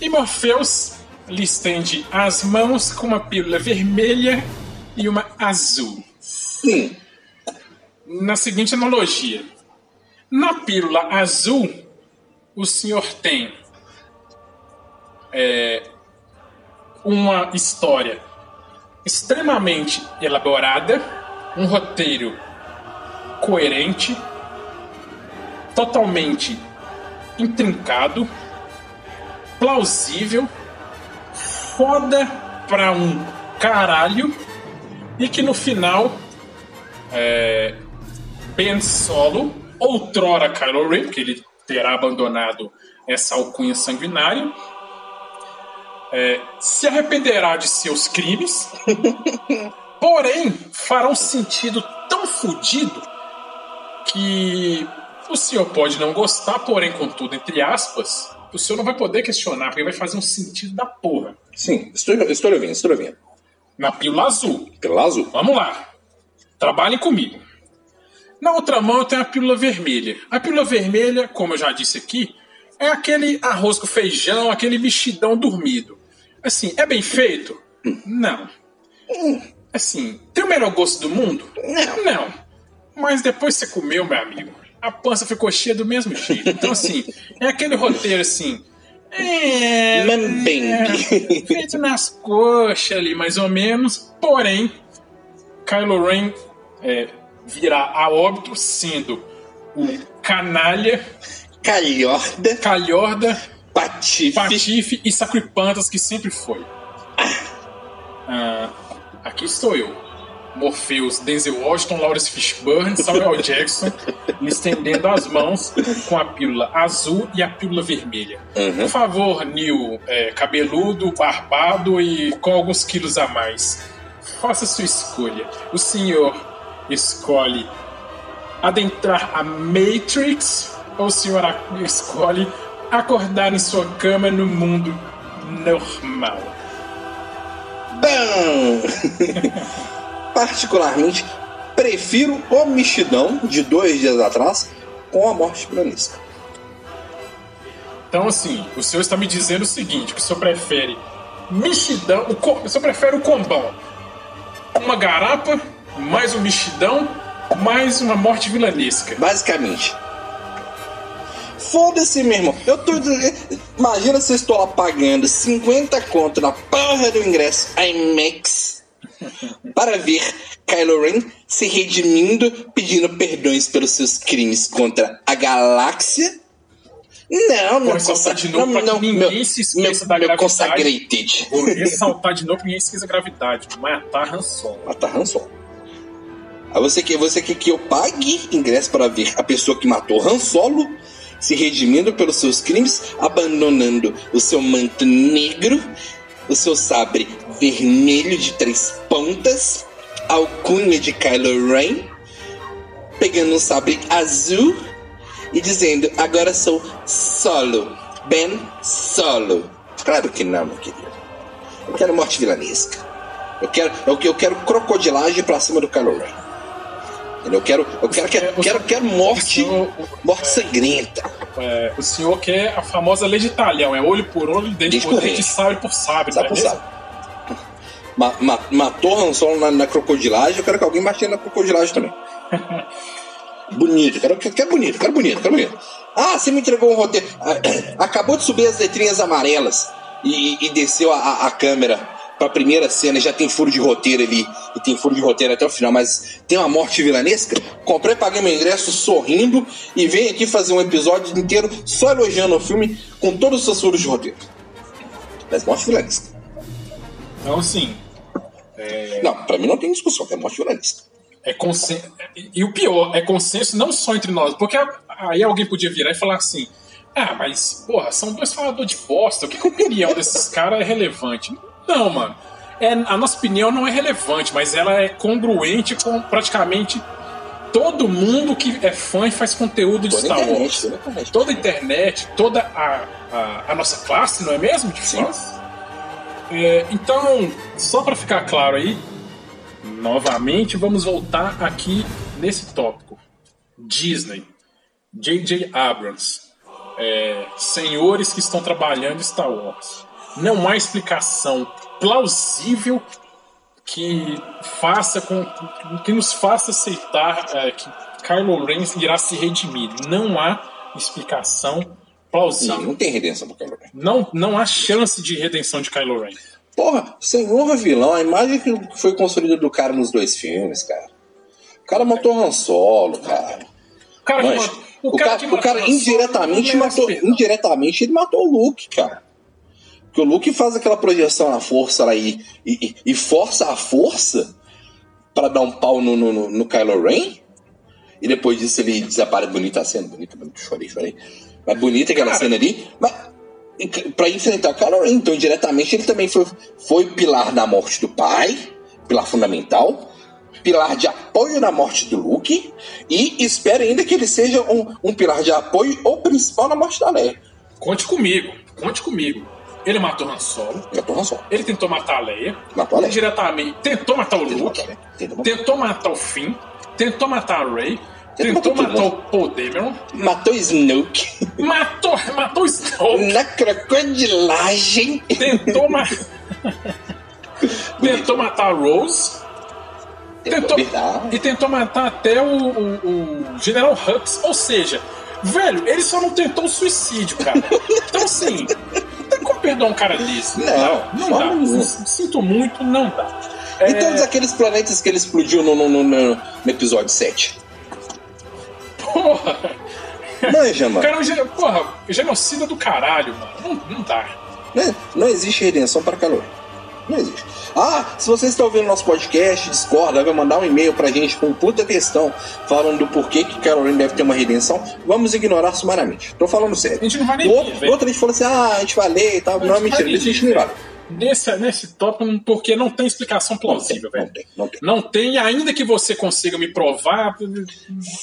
e Morpheus lhe estende as mãos com uma pílula vermelha e uma azul. Sim. Na seguinte analogia: na pílula azul, o senhor tem é, uma história extremamente elaborada, um roteiro coerente, totalmente intrincado, plausível, foda pra um caralho e que no final é, Ben Solo, outrora Kylo Ren, que ele terá abandonado essa alcunha sanguinária, é, se arrependerá de seus crimes, porém fará um sentido tão fodido que o senhor pode não gostar, porém, contudo, entre aspas, o senhor não vai poder questionar, porque vai fazer um sentido da porra. Sim, estou, estou ouvindo, estou ouvindo. Na pílula azul. Pílula azul? Vamos lá. Trabalhem comigo. Na outra mão eu tenho a pílula vermelha. A pílula vermelha, como eu já disse aqui, é aquele arroz com feijão, aquele mexidão dormido. Assim, é bem feito? Não. Assim, tem o melhor gosto do mundo? Não. Não. Mas depois que você comeu, meu amigo, a pança ficou cheia do mesmo jeito. Então, assim, é aquele roteiro assim. É. Mambembe. feito nas coxas ali, mais ou menos. Porém, Kylo Ren é, virá a óbito sendo o canalha, Calhorda, calhorda, patife. patife e sacripantas que sempre foi. Ah, aqui estou eu. Morpheus, Denzel Washington, Lawrence Fishburne, Samuel Jackson, me estendendo as mãos com a pílula azul e a pílula vermelha. Por favor, Neil, é, cabeludo, barbado e com alguns quilos a mais, faça sua escolha. O senhor escolhe adentrar a Matrix ou o senhor escolhe acordar em sua cama no mundo normal? Bam! Particularmente, prefiro o mexidão de dois dias atrás com a morte planície. Então, assim, o senhor está me dizendo o seguinte: que o senhor prefere mexidão, o, co- o senhor prefere o combão. Uma garapa, mais um mexidão, mais uma morte vilanesca. Basicamente. Foda-se, meu irmão. Eu tô. Imagina se eu estou lá pagando 50 conto na porra do ingresso IMAX para ver Kylo Ren se redimindo, pedindo perdões pelos seus crimes contra a galáxia. Não, não Vou ressaltar de novo pra que ninguém se esqueça meu, da meu gravidade. consagrated. Vou ressaltar de novo que ninguém esqueça a gravidade. Matar Han Solo. Matar Han Solo. Aí você quer, você quer que eu pague ingresso para ver a pessoa que matou Han Solo se redimindo pelos seus crimes, abandonando o seu manto negro, o seu sabre vermelho de três pontas, alcunha de Kylo Ren, pegando um sabre azul e dizendo: Agora sou solo, Ben Solo. Claro que não, meu querido. Eu quero morte vilanesca. Eu quero, eu, eu quero crocodilagem pra cima do Kylo Ren. Eu quero, eu quero, quero, quero, quero morte, morte sangrenta. é, o senhor quer a famosa lei de talhão: é olho por olho, dente Dente por por dente, dente. sabre por sabre. Sabe por é mesmo? sabe? Ma- ma- matou Han Solo na, na crocodilagem, eu quero que alguém mate na crocodilagem também. bonito, quero, quero, quero bonito, quero bonito, quero bonito. Ah, você me entregou um roteiro. Ah, Acabou de subir as letrinhas amarelas e, e desceu a, a- a câmera pra primeira cena, já tem furo de roteiro ali, e tem furo de roteiro até o final, mas tem uma morte vilanesca. Comprei, paguei meu ingresso sorrindo e venho aqui fazer um episódio inteiro só elogiando o filme com todos os seus furos de roteiro. Mas morte vilanesca. Então, assim, Não, pra mim não tem discussão, é morte vilanesca. é consenso. E o pior, é consenso não só entre nós, porque aí alguém podia virar e falar assim: ah, mas, porra, são dois faladores de bosta, o que, que a opinião desses caras é relevante? Não, mano. É, a nossa opinião não é relevante, mas ela é congruente com praticamente todo mundo que é fã e faz conteúdo de Toda Star Wars. toda internet. Toda a internet, toda a, a, a nossa classe, não é mesmo? De fãs. É, então, só para ficar claro aí, novamente vamos voltar aqui nesse tópico. Disney, J.J. Abrams, é, senhores que estão trabalhando em Star Wars. Não há explicação plausível que faça com que nos faça aceitar é, que Kylo Ren irá se redimir. Não há explicação Não, plausível. não tem redenção pro Kylo Ren. Não, não há chance de redenção de Kylo Ren. Porra, senhor vilão, a imagem que foi construída do cara nos dois filmes, cara. O cara matou Han Solo, cara. O cara, que Mas, matou- o cara, que o cara indiretamente não merece matou. Indiretamente ele matou o Luke, cara. Porque o Luke faz aquela projeção na força lá e, e, e força a força pra dar um pau no, no, no, Kylo Ren. E depois disso ele desaparece. Bonita a cena, bonita, bonita, chorei, chorei. Mas bonita aquela Cara. cena ali. Mas pra enfrentar o Kylo Ren, então diretamente ele também foi, foi pilar da morte do pai, pilar fundamental. Pilar de apoio na morte do Luke. E espero ainda que ele seja um, um pilar de apoio ou principal na morte da Leia. Conte comigo, conte comigo. Ele matou Han Solo, Eu tô só. ele tentou matar a Leia, Matou a Leia. diretamente tentou matar o Tentou Luke, matar. Tentou matar- tentou matar o Finn, tentou matar a Rey, Tentou tentou matar matar o Paul Dameron, Matou Snoke. matou, matou o Snoke, Na crocodilagem. tentou matar. tentou matar a Rose. Tentou, e tentou matar até o, o, o General Hux. Ou seja, velho, ele só não tentou o suicídio, cara. Então, assim, como perdoar um cara desse. Não, não forma dá. nenhuma. Sinto muito, não dá. E É, todos aqueles planetas que ele explodiu no, no, no, no- episódio 7? Porra, Manja, mano. cara, o gen- porra, genocida do caralho, mano. Não, não dá. Né? Não existe redenção para calor. Não existe. Ah, se você está ouvindo nosso podcast, discorda, vai mandar um e-mail pra gente com puta questão falando do porquê que Caroline deve ter uma redenção, vamos ignorar sumariamente. Tô falando sério. A gente não vai nem ver, outro, outro a gente falou assim, ah, a gente vai ler e tal. Não, mentira, vai isso a gente ver, não vai. Nesse, nesse tópico, porque não tem explicação plausível, Não velho. tem, não tem. Não tem, ainda que você consiga me provar,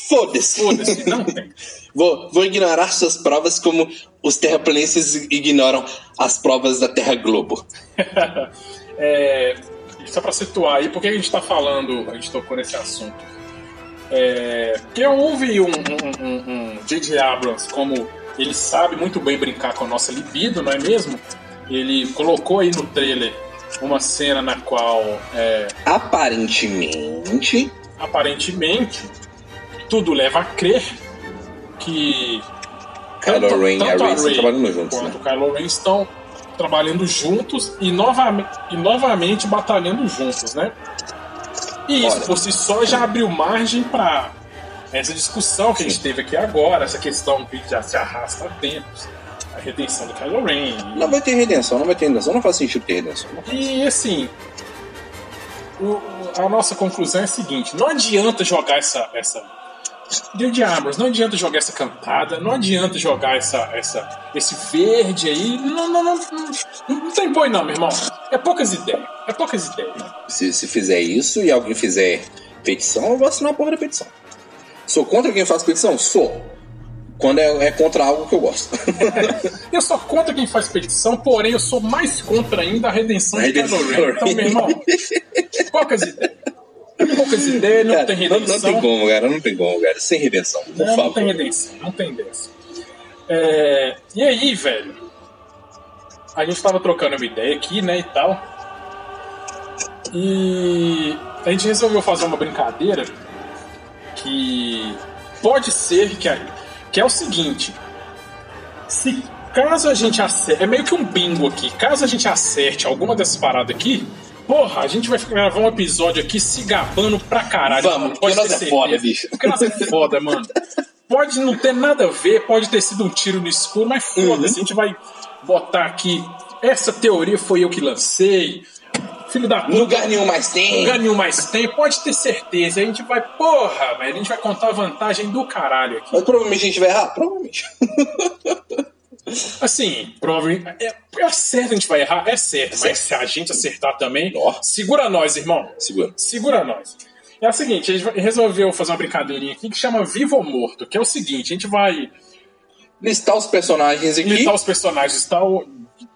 Foda-se. foda-se, não tem. Vou, vou ignorar suas provas como os terraplanistas ignoram as provas da Terra Globo. É, só para situar aí, por que a gente está falando, a gente tocou nesse assunto? É, porque houve um, um, um, um J.J. Abrams, como ele sabe muito bem brincar com a nossa libido, não é mesmo? Ele colocou aí no trailer uma cena na qual, é, Aparentemente, aparentemente, tudo leva a crer que Kylo Ren e a Rey estão trabalhando juntos, quanto né? o Kylo Ren estão trabalhando juntos e novamente, e novamente batalhando juntos, né? E isso Olha. por si só já abriu margem para essa discussão que a gente teve aqui agora, essa questão que já se arrasta há tempos, a redenção do Kylo Ren. Não vai ter redenção, não vai ter redenção. Não faz sentido ter redenção. E assim, o- a nossa conclusão é a seguinte: não adianta jogar essa. essa J.J. Abrams, não adianta jogar essa cantada, não adianta jogar essa, essa, esse verde aí. Não, não, não, não, não tem boi, não, meu irmão. É poucas ideias. É poucas ideias. Se, se fizer isso e alguém fizer petição, eu vou assinar a porra da petição. Sou contra quem faz petição? Sou. Quando é, é contra algo que eu gosto. Eu sou contra quem faz petição, porém eu sou mais contra ainda a redenção A de redenção. Kylo. Então, meu irmão, poucas ideias. Ideias, não Cara, tem não, redenção. não tem como, cara. Não tem como, cara. Sem redenção, por Não, não favor. tem redenção, não tem redenção. É, e aí, velho? A gente tava trocando uma ideia aqui, né, e tal. E a gente resolveu fazer uma brincadeira que pode ser que é, que é o seguinte: se caso a gente acerte, é meio que um bingo aqui, caso a gente acerte alguma dessas paradas aqui, porra, a gente vai gravar um episódio aqui se gabando pra caralho. Vamos, porque nós é certeza. foda, bicho. Porque nós é foda, mano. Pode não ter nada a ver, pode ter sido um tiro no escuro, mas foda-se, a gente vai botar aqui. Essa teoria foi eu que lancei. Filho da puta. Lugar nenhum mais tem. Lugar nenhum mais tem, pode ter certeza. A gente vai, porra, velho, a gente vai contar a vantagem do caralho aqui. Mas provavelmente a gente vai errar? Provavelmente. Assim, provavelmente. É, é certo a gente vai errar, é certo. Mas se a gente acertar também, segura nós, irmão. Segura. Segura nós. É o seguinte, a gente resolveu fazer uma brincadeirinha aqui que chama Vivo ou Morto, que é o seguinte, a gente vai Listar os personagens aqui. imitar os personagens de Star,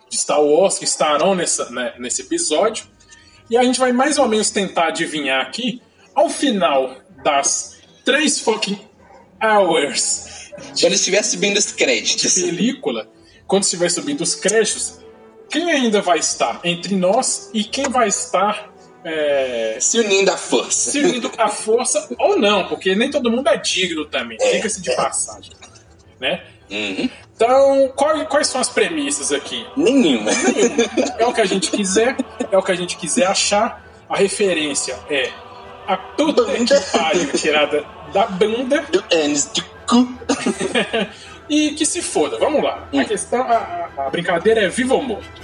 de Star Wars que estarão nessa, né, nesse episódio. E a gente vai mais ou menos tentar adivinhar aqui, ao final das três fucking hours Quando estiver subindo os créditos. película, quando estiver subindo os créditos, quem ainda vai estar entre nós e quem vai estar é, Se unindo à força. se unindo à força ou não, porque nem todo mundo é digno também, fica-se de passagem. Né? Uhum. Então, qual- quais são as premissas aqui? Nenhuma. É o que a gente quiser, é o que a gente quiser achar. A referência é a puta que pariu tirada da banda Do anos do cu. e que se foda. Vamos lá. A questão, a, a- brincadeira é vivo ou morto.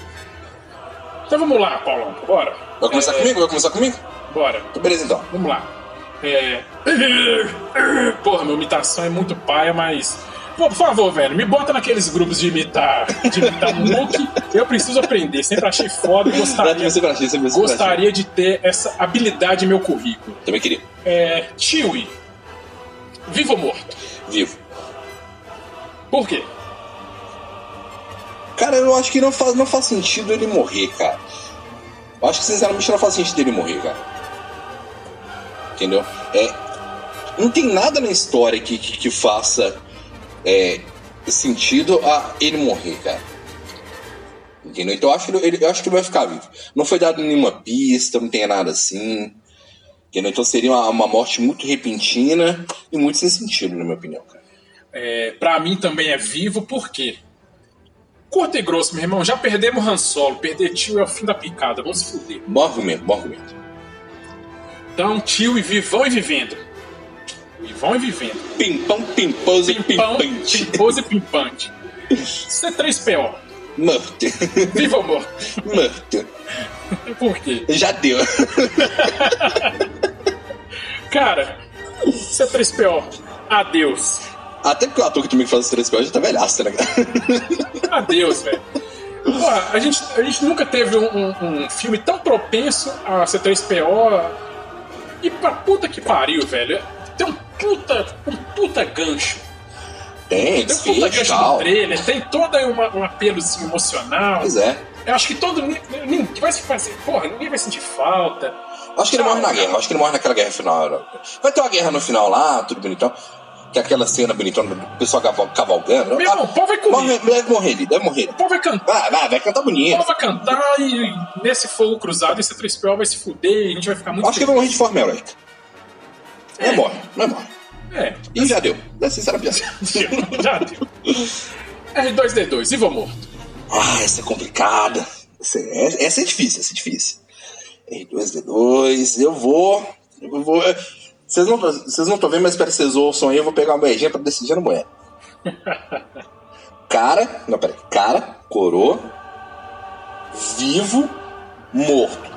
Então vamos lá, Paulão, bora. Vai começar É. comigo? Vai começar comigo? Bora. Então, beleza então. Vamos lá. É. Porra, minha imitação é muito paia, mas. Pô, por favor, velho, me bota naqueles grupos de imitar, de imitar Nuke. Eu preciso aprender. Sempre achei foda gostaria, sempre pra ti. gostaria de ter essa habilidade em meu currículo. Também queria. É. Chewie. Vivo ou morto? Vivo. Por quê? Cara, eu acho que não faz, não faz sentido ele morrer, cara. Eu acho que sinceramente não faz sentido ele morrer, cara. Entendeu? É, não tem nada na história que, que, que faça é, sentido a ele morrer, cara. Entendeu? Então eu acho, que ele, eu acho que ele vai ficar vivo. Não foi dado nenhuma pista, não tem nada assim. Entendeu? Então seria uma, uma morte muito repentina e muito sem sentido, na minha opinião, cara. É, pra mim também é vivo, por quê? Curto e grosso, meu irmão, já perdemos Han Solo, perder tio é o fim da picada, vamos se fuder. Bom argumento, bom argumento. Então, tio e vivão e vivendo. Vivão e vivendo. Pimpão, pimposo e pimpante. pimposo e pimpante. C3PO. Morto. Vivo ou morto? Morto. Por quê? Já deu. Cara, C3PO, adeus. Até porque o ator que também faz os três já tá velhaço, né, cara? Adeus, velho. Porra, a gente, a gente nunca teve um, um- um filme tão propenso a C3PO. E pra puta que pariu, velho. Tem um puta, um puta gancho. Tem, Tem um puta tal. trailer, tem todo uma, um apelozinho emocional. Pois é. Eu acho que todo mundo. Ninguém vai se fazer. Porra, ninguém vai sentir falta. Acho que ele morre na guerra. Acho que ele morre naquela guerra final. né? Vai ter uma guerra no final lá, tudo bonitão. Que é aquela cena bonitona do pessoal caval- cavalgando. Meu irmão, o pau vai morre, deve morrer ali, deve morrer. O pau vai cantar. Vai, vai, vai cantar O bonito. pau vai cantar e nesse fogo cruzado esse 3PO vai se fuder e a gente vai ficar muito Acho que ele vai morrer de forma heróica. Não É. morre, não morre. É, E já deu. Ser piada. já deu. R2D2, Ivo morto. Ah, essa é complicada. Essa é, essa é difícil, essa é difícil. R2D2, eu vou. Eu vou. Vocês não vocês não estão vendo, mas espero que vocês ouçam aí. Eu vou pegar uma moedinha pra decidir no banheiro. Cara. Não, peraí. Cara, coroa. Vivo, morto.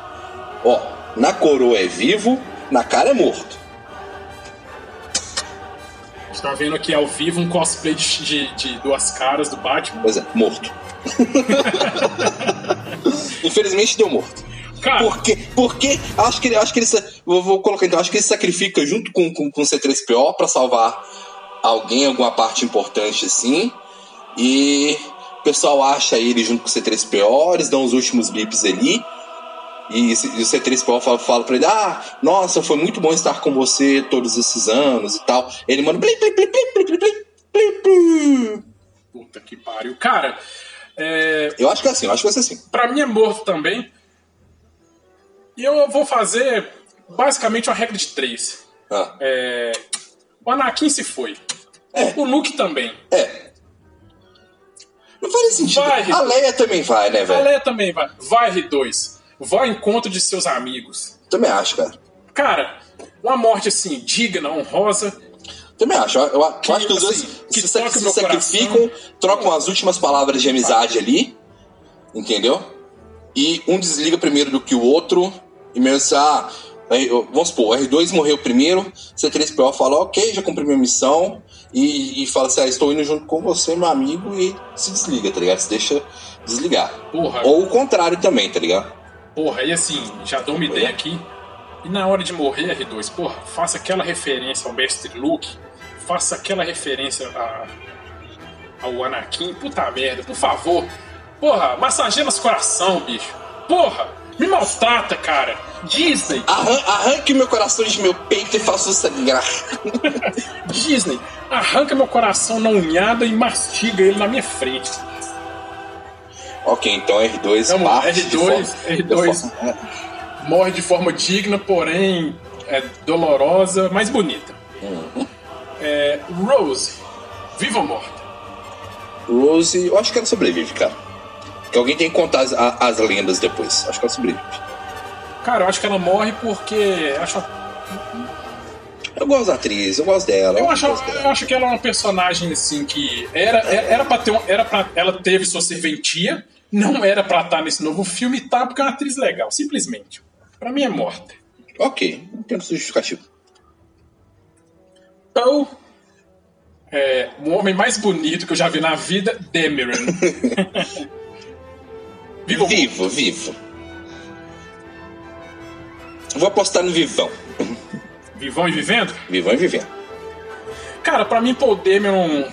Ó, na coroa é vivo, na cara é morto. A gente tá vendo aqui ao vivo um cosplay de, de- de duas caras do Batman. Pois é, morto. Infelizmente deu morto. Cara, Por quê? Porque acho que ele, acho que ele vou, colocar então, acho que ele sacrifica junto com com, com o C3PO pra salvar alguém, alguma parte importante assim. E o pessoal acha ele junto com o C3PO, eles dão os últimos bips ali. E, e o C3PO fala, fala pra ele: Ah, nossa, foi muito bom estar com você todos esses anos e tal. Ele manda. Blim, blim, blim, blim, blim, blim, blim, Puta que pariu. Cara. É... Eu acho que é assim, eu acho que vai ser assim. Pra mim é morto também. E eu vou fazer basicamente uma regra de três. Ah. É... O Anakin se foi. É. O Luke também. É. Não faz sentido. Vai, a Leia também vai, né, velho? A Leia também vai. Vai, R2. Vai ao encontro de seus amigos. Também acho, cara. Cara, uma morte assim, digna, honrosa. Também acho. Eu, eu- Que, acho que os dois assim, que se, se meu sacrificam, trocam as últimas palavras de amizade ali. Entendeu? E um desliga primeiro do que o outro. E mesmo assim, ah, vamos supor, o R2 morreu primeiro, C3PO fala, ok, já cumpri minha missão. E, e fala assim, ah, estou indo junto com você, meu amigo, e se desliga, tá ligado? Se deixa desligar. Porra, Ou o contrário também, tá ligado? Porra, e assim, já dou uma ideia aqui. E na hora de morrer, R2, porra, faça aquela referência ao mestre Luke. Faça aquela referência a, ao Anakin. Puta merda, por favor. Porra, massageia nosso coração, bicho. Porra, me maltrata, cara. Disney, Arran arranque meu coração de meu peito e faça sangrar. Disney, arranca meu coração na unhada e mastiga ele na minha frente. Ok, então R2 Vamos lá, parte de R2, forma- R2. de forma- Morre de forma digna, porém é dolorosa, mas bonita. Uhum. É, Rose, viva ou morta? Rose, eu acho que ela sobrevive, cara. Que alguém tem que contar as, as lendas depois. Acho que ela sobrevive. Cara, eu acho que ela morre porque acho, Eu gosto da atriz, eu gosto dela. eu, acho, gosto eu dela. acho que ela é uma personagem assim que era era para ter um- era para ela teve sua serventia, não era pra estar nesse novo filme, tá? Porque é uma atriz legal, simplesmente. Pra mim é morta. Ok, não tem justificativo. Então, é, o homem mais bonito que eu já vi na vida, Demiran. Vivo, Vivo, vivo. Vou apostar no Vivão. Vivão e vivendo? Vivão e vivendo. Cara, pra mim, Paul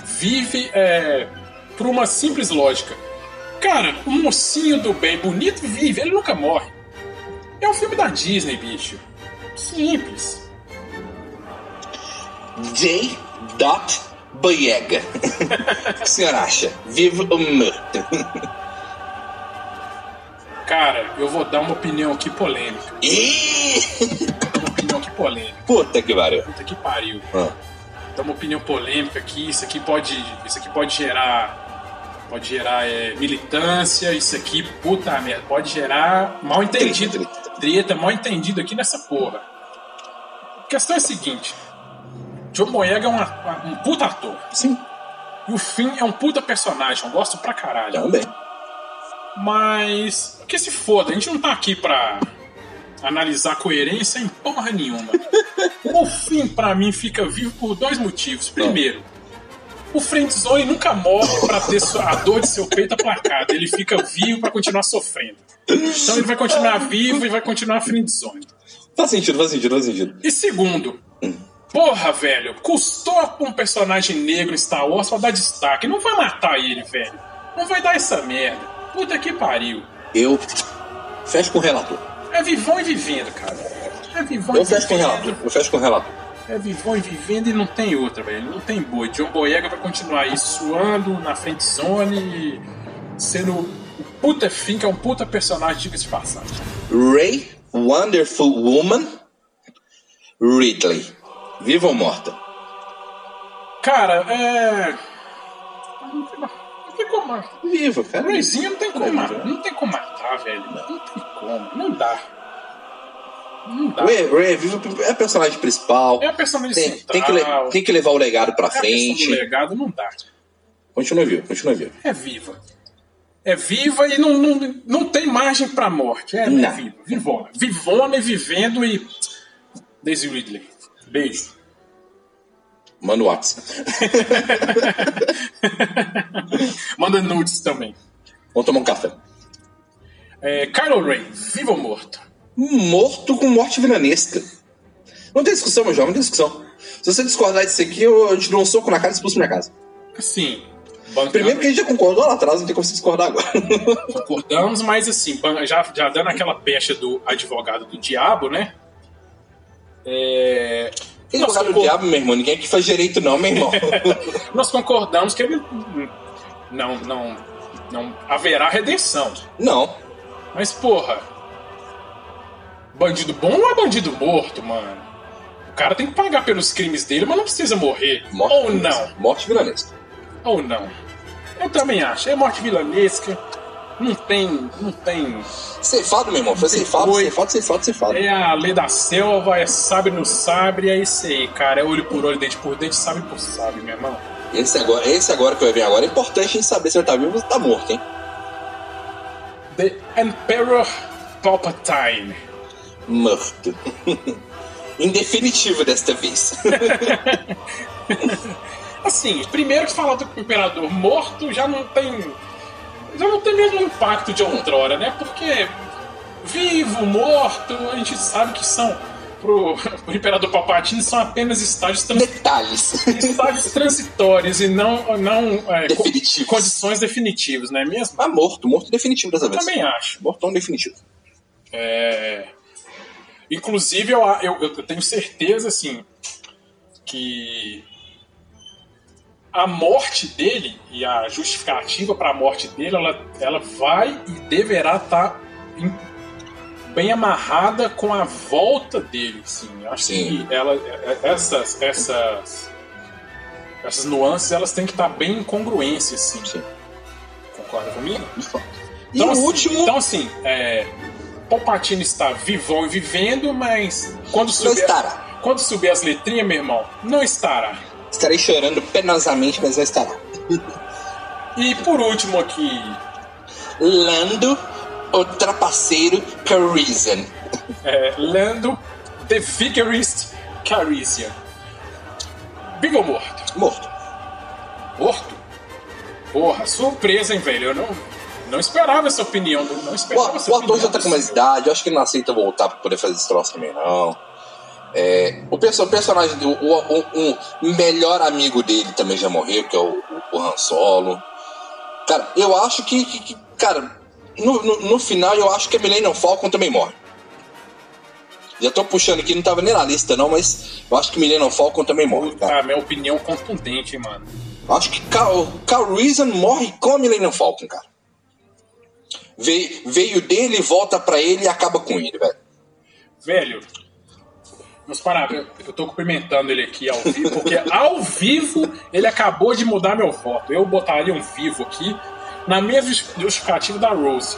vive é, por uma simples lógica. Cara, o mocinho do bem bonito vive, ele nunca morre. É um filme da Disney, bicho. Simples. J. Dot Boyega. o que o senhor acha? Vivo ou morto? Cara, eu vou dar uma opinião aqui polêmica. Polêmica. Puta que pariu. Puta que pariu. Ah. Dá uma opinião polêmica aqui. Isso aqui pode, isso aqui pode gerar pode gerar é, militância, isso aqui, puta merda, pode gerar mal entendido, Treta, treta. treta, mal entendido aqui nessa porra. A questão é a seguinte: John Boyega é um, um puta ator, Sim, e o Finn é um puta personagem, eu gosto pra caralho. também. Mas que se foda, a gente não tá aqui pra analisar coerência em porra nenhuma. o Finn, pra mim, fica vivo por dois motivos. Primeiro, o Friendzone nunca morre pra ter a dor de seu peito aplacada. Ele fica vivo pra continuar sofrendo. Então ele vai continuar vivo e vai continuar Friendzone. Faz sentido, faz sentido, faz sentido. E segundo, porra, velho, custou um personagem negro em Star Wars pra dar destaque. Não vai matar ele, velho. Não vai dar essa merda. Puta que pariu. Eu fecho com o relator. É vivão e vivendo, cara. É vivão Eu e fecho com o relator. vivendo. Eu fecho com o relator. É vivão e vivendo e não tem outra, velho. Não tem boi. John Boyega vai continuar aí suando na frente zone e sendo o puta fim, que é um puta personagem, diga-se de passagem. Ray, Wonderful Woman, Ridley. Viva ou morta? Cara, é. Tem, como. matar. Viva, cara. Não tem como Viva. matar. Não tem como matar, velho. Não tem como. Não dá. Não dá. Ray, Ray é vivo, é personagem principal. É a personagem Tem, central. tem, que, tem que levar o legado pra É a frente. legado não dá. Continua vivo, continua vivo. É viva. É viva e não, não, não tem margem pra morte. É, é viva. Vivona. Vivona e vivendo e. Daisy Ridley. Beijo. Manda o WhatsApp. Manda nudes também. Vamos tomar um café. É, Kylo Ren, vivo ou morto? Morto com morte vilanesca. Não tem discussão, meu jovem, não tem discussão. Se você discordar disso aqui, eu te dou um soco na cara e expulso minha casa. Assim. bancando- Primeiro que a gente já concordou lá atrás, não tem como se discordar agora. concordamos, mas assim, já, já dando aquela pecha do advogado do diabo, né? É, Quem advogado do concor- diabo, meu irmão? Ninguém aqui faz direito, não, meu irmão. nós concordamos que ele não, não, não haverá redenção. não. Mas, porra. Bandido bom não é bandido morto, mano. O cara tem que pagar pelos crimes dele, mas não precisa morrer. Morte Ou vilanesca. não. Morte vilanesca. Ou não. Eu também acho. É morte vilanesca. Não tem. Não tem. Ceifado, meu irmão. Foi ceifado, ceifado, ceifado, ceifado. É a lei da selva, é sabre no sabre, é isso aí, cara. É olho por olho, dente por dente, sabre por sabre, meu irmão. Esse agora, esse agora que vai vir agora é importante gente saber se ele tá vivo ou se tá morto, hein? The Emperor Palpatine. Morto. em definitivo desta vez. Assim, primeiro que falar do imperador morto já não tem. Já não tem mesmo impacto de outrora, né? Porque vivo, morto, a gente sabe que são. Pro, pro imperador Palpatine são apenas estágios, Detalhes. estágios transitórios e não, não é, Definitivos. condições definitivas, não é mesmo? Ah, morto. Morto definitivo dessa Eu vez. também acho. Mortão definitivo. É, Inclusive, eu, eu, eu tenho certeza, assim, que a morte dele e a justificativa para a morte dele, ela, ela vai e deverá estar em- bem amarrada com a volta dele, sim. Eu Acho Sim. que ela, essas, essas, essas nuances, elas têm que estar bem em congruência, assim. Sim. Concorda comigo? E Então, o assim, último. Então, assim, é, Palpatine está vivão e vivendo, mas quando subir, quando subir as letrinhas, meu irmão, não estará. Estarei chorando penosamente, mas não estará. E por último aqui, Lando, o trapaceiro Parisian. É, Lando The Vigarist Calrissian. Vivo ou morto? Morto. Morto? Porra, surpresa, hein, velho? Eu não, não esperava essa opinião. Não esperava O, essa o ator já tá com mais idade, eu acho que ele não aceita voltar pra poder fazer esse troço também, não. É, o, perso- personagem, do, o, o- o melhor amigo dele também já morreu, que é o, o Han Solo. Cara, eu acho que, que- que- cara, no, no, no final eu acho que a Millennium Falcon também morre. Já tô puxando aqui, não tava nem na lista não, mas eu acho que Millennium Falcon também morre, cara. Minha opinião contundente, hein, mano. Eu acho que Cal, Cal Reason morre com a Millennium Falcon, cara. Veio, veio dele, volta pra ele e acaba com ele, velho. Velho, meus parabéns. Eu tô cumprimentando ele aqui ao vivo, porque ao vivo ele acabou de mudar meu voto. Eu botaria um vivo aqui na mesma justificativa da Rose.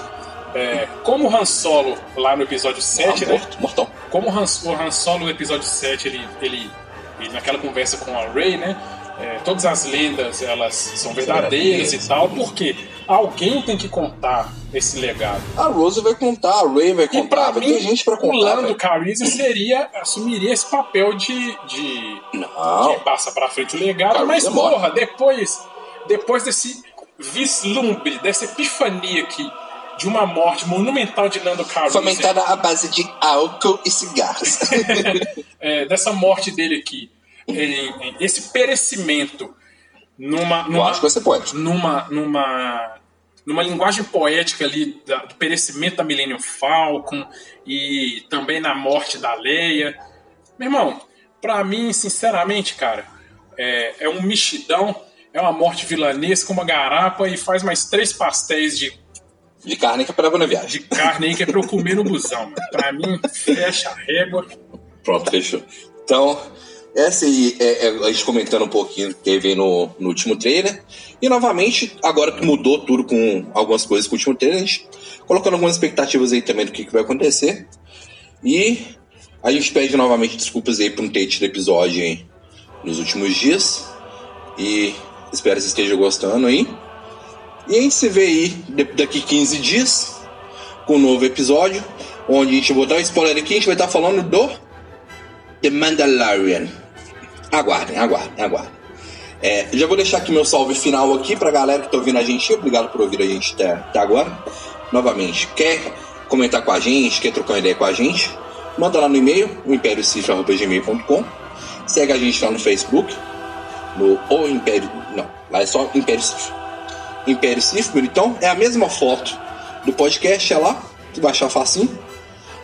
É, como o Han Solo lá no episódio 7, Ah, né? morto, mortão. Como o Han, o Han Solo no episódio 7, ele, ele, ele naquela conversa com a Rey, né? é, todas as lendas elas são verdadeiras e tal, porque alguém tem que contar esse legado. A Rose vai contar, a Ray vai E contar, pra vai mim, ter gente pra o contar. Lando velho. Calrissian seria, assumiria esse papel de, de Não, que passa pra frente o legado, Calrissian mas morre. porra, depois, depois desse vislumbre, dessa epifania aqui de uma morte monumental de Lando Calrissian, fomentada à base de álcool e cigarros. é, dessa morte dele aqui, em esse perecimento numa, Eu numa, acho que você pode. numa, numa, numa linguagem poética ali da- do perecimento da Millennium Falcon e também na morte da Leia. Meu irmão, pra mim, sinceramente, cara, é, é um mexidão, é uma morte vilanesca, uma garapa e faz mais três pastéis de, De carne que parava na viagem. de carne aí que é pra eu comer no busão. Mano. Pra mim, fecha a régua. Pronto, fechou. Então, essa aí é, é a gente comentando um pouquinho que teve no, no último trailer. E novamente, agora que mudou tudo com algumas coisas com o último trailer, a gente colocando algumas expectativas aí também do que, que vai acontecer. E a gente pede novamente desculpas aí por não ter tido episódio aí nos últimos dias. E espero que você esteja gostando aí. E a gente se vê aí daqui 15 dias com um novo episódio. Onde a gente vou dar um spoiler aqui, a gente vai estar falando do The Mandalorian. Aguardem, aguardem, aguardem. É, já vou deixar aqui meu salve final aqui pra galera que tá ouvindo a gente. Obrigado por ouvir a gente até, até agora. Novamente, quer comentar com a gente, quer trocar uma ideia com a gente? Manda lá no e-mail, o impériocifra.gmail.com. Segue a gente lá no Facebook, no O Império. Não, lá é só Império Cifra. Império Cifra, então é a mesma foto do podcast, é lá, tu vai achar facinho.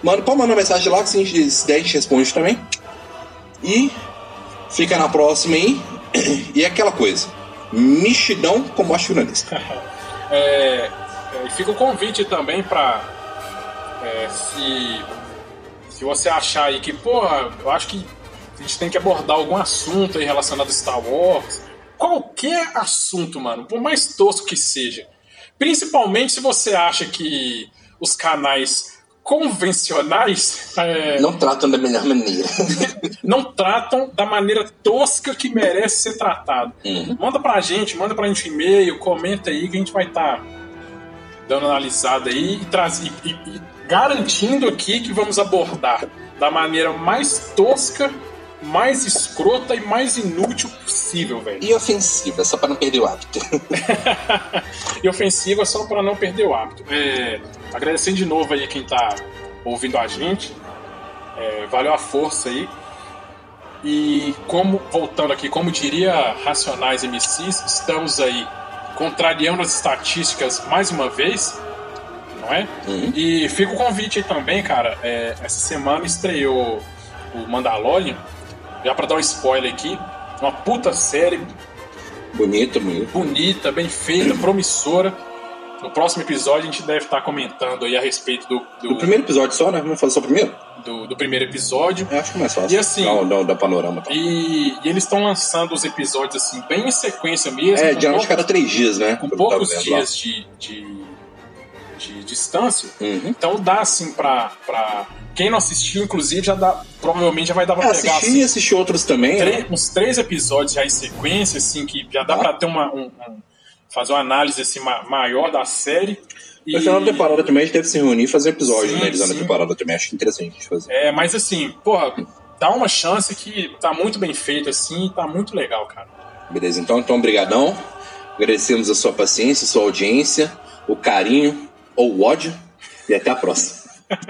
Manda, pode mandar mensagem lá que se a gente, se der, a gente responde também. E fica na próxima aí. E é aquela coisa. Mexidão como a finalista. É, é, fica o convite também pra é, se, se você achar aí que, porra, eu acho que a gente tem que abordar algum assunto aí relacionado a Star Wars. Qualquer assunto, mano, por mais tosco que seja. Principalmente se você acha que os canais convencionais é, Não tratam da melhor maneira. não tratam da maneira tosca que merece ser tratado. Uhum. Manda pra gente, manda pra gente um e-mail, comenta aí que a gente vai estar dando uma analisada aí e, traz, e, e- e garantindo aqui que vamos abordar da maneira mais tosca, mais escrota e mais inútil possível, velho. E ofensiva, só pra não perder o hábito. E ofensiva só pra não perder o hábito. É, agradecendo de novo aí quem tá ouvindo a gente. É, valeu a força aí. E como, voltando aqui, como diria Racionais MCs, estamos aí contrariando as estatísticas mais uma vez, não é? Uhum. E fica o convite aí também, cara. é, essa semana estreou o Mandalorian, já pra dar um spoiler aqui, uma puta série Bonito, bonito. bonita, bem feita, promissora. No próximo episódio a gente deve estar comentando aí a respeito do, do, O primeiro episódio só, né? Vamos fazer só o primeiro? do, do primeiro episódio. Eu acho que é mais fácil. E assim- Dá, dá, dá panorama. Tá? E, e eles estão lançando os episódios assim, bem em sequência mesmo. É, geralmente poucos- cada três dias, né? com poucos dias de, de, de distância. Uhum. Então dá assim pra, pra. Quem não assistiu, inclusive, já dá. Provavelmente já vai dar pra É, pegar assisti assim, e assisti outros também, três- né? uns três episódios já em sequência, assim, que já dá Tá. pra ter uma, um, um- fazer uma análise assim, maior da série. E... Final da temporada também a gente deve se reunir e fazer episódios sim, analisando sim. a temporada também. Acho interessante a gente fazer. É, mas assim, porra, dá uma chance que tá muito bem feito assim, tá muito legal, cara. Beleza, então, então, brigadão. Agradecemos a sua paciência, a sua audiência, o carinho ou o ódio e até a próxima.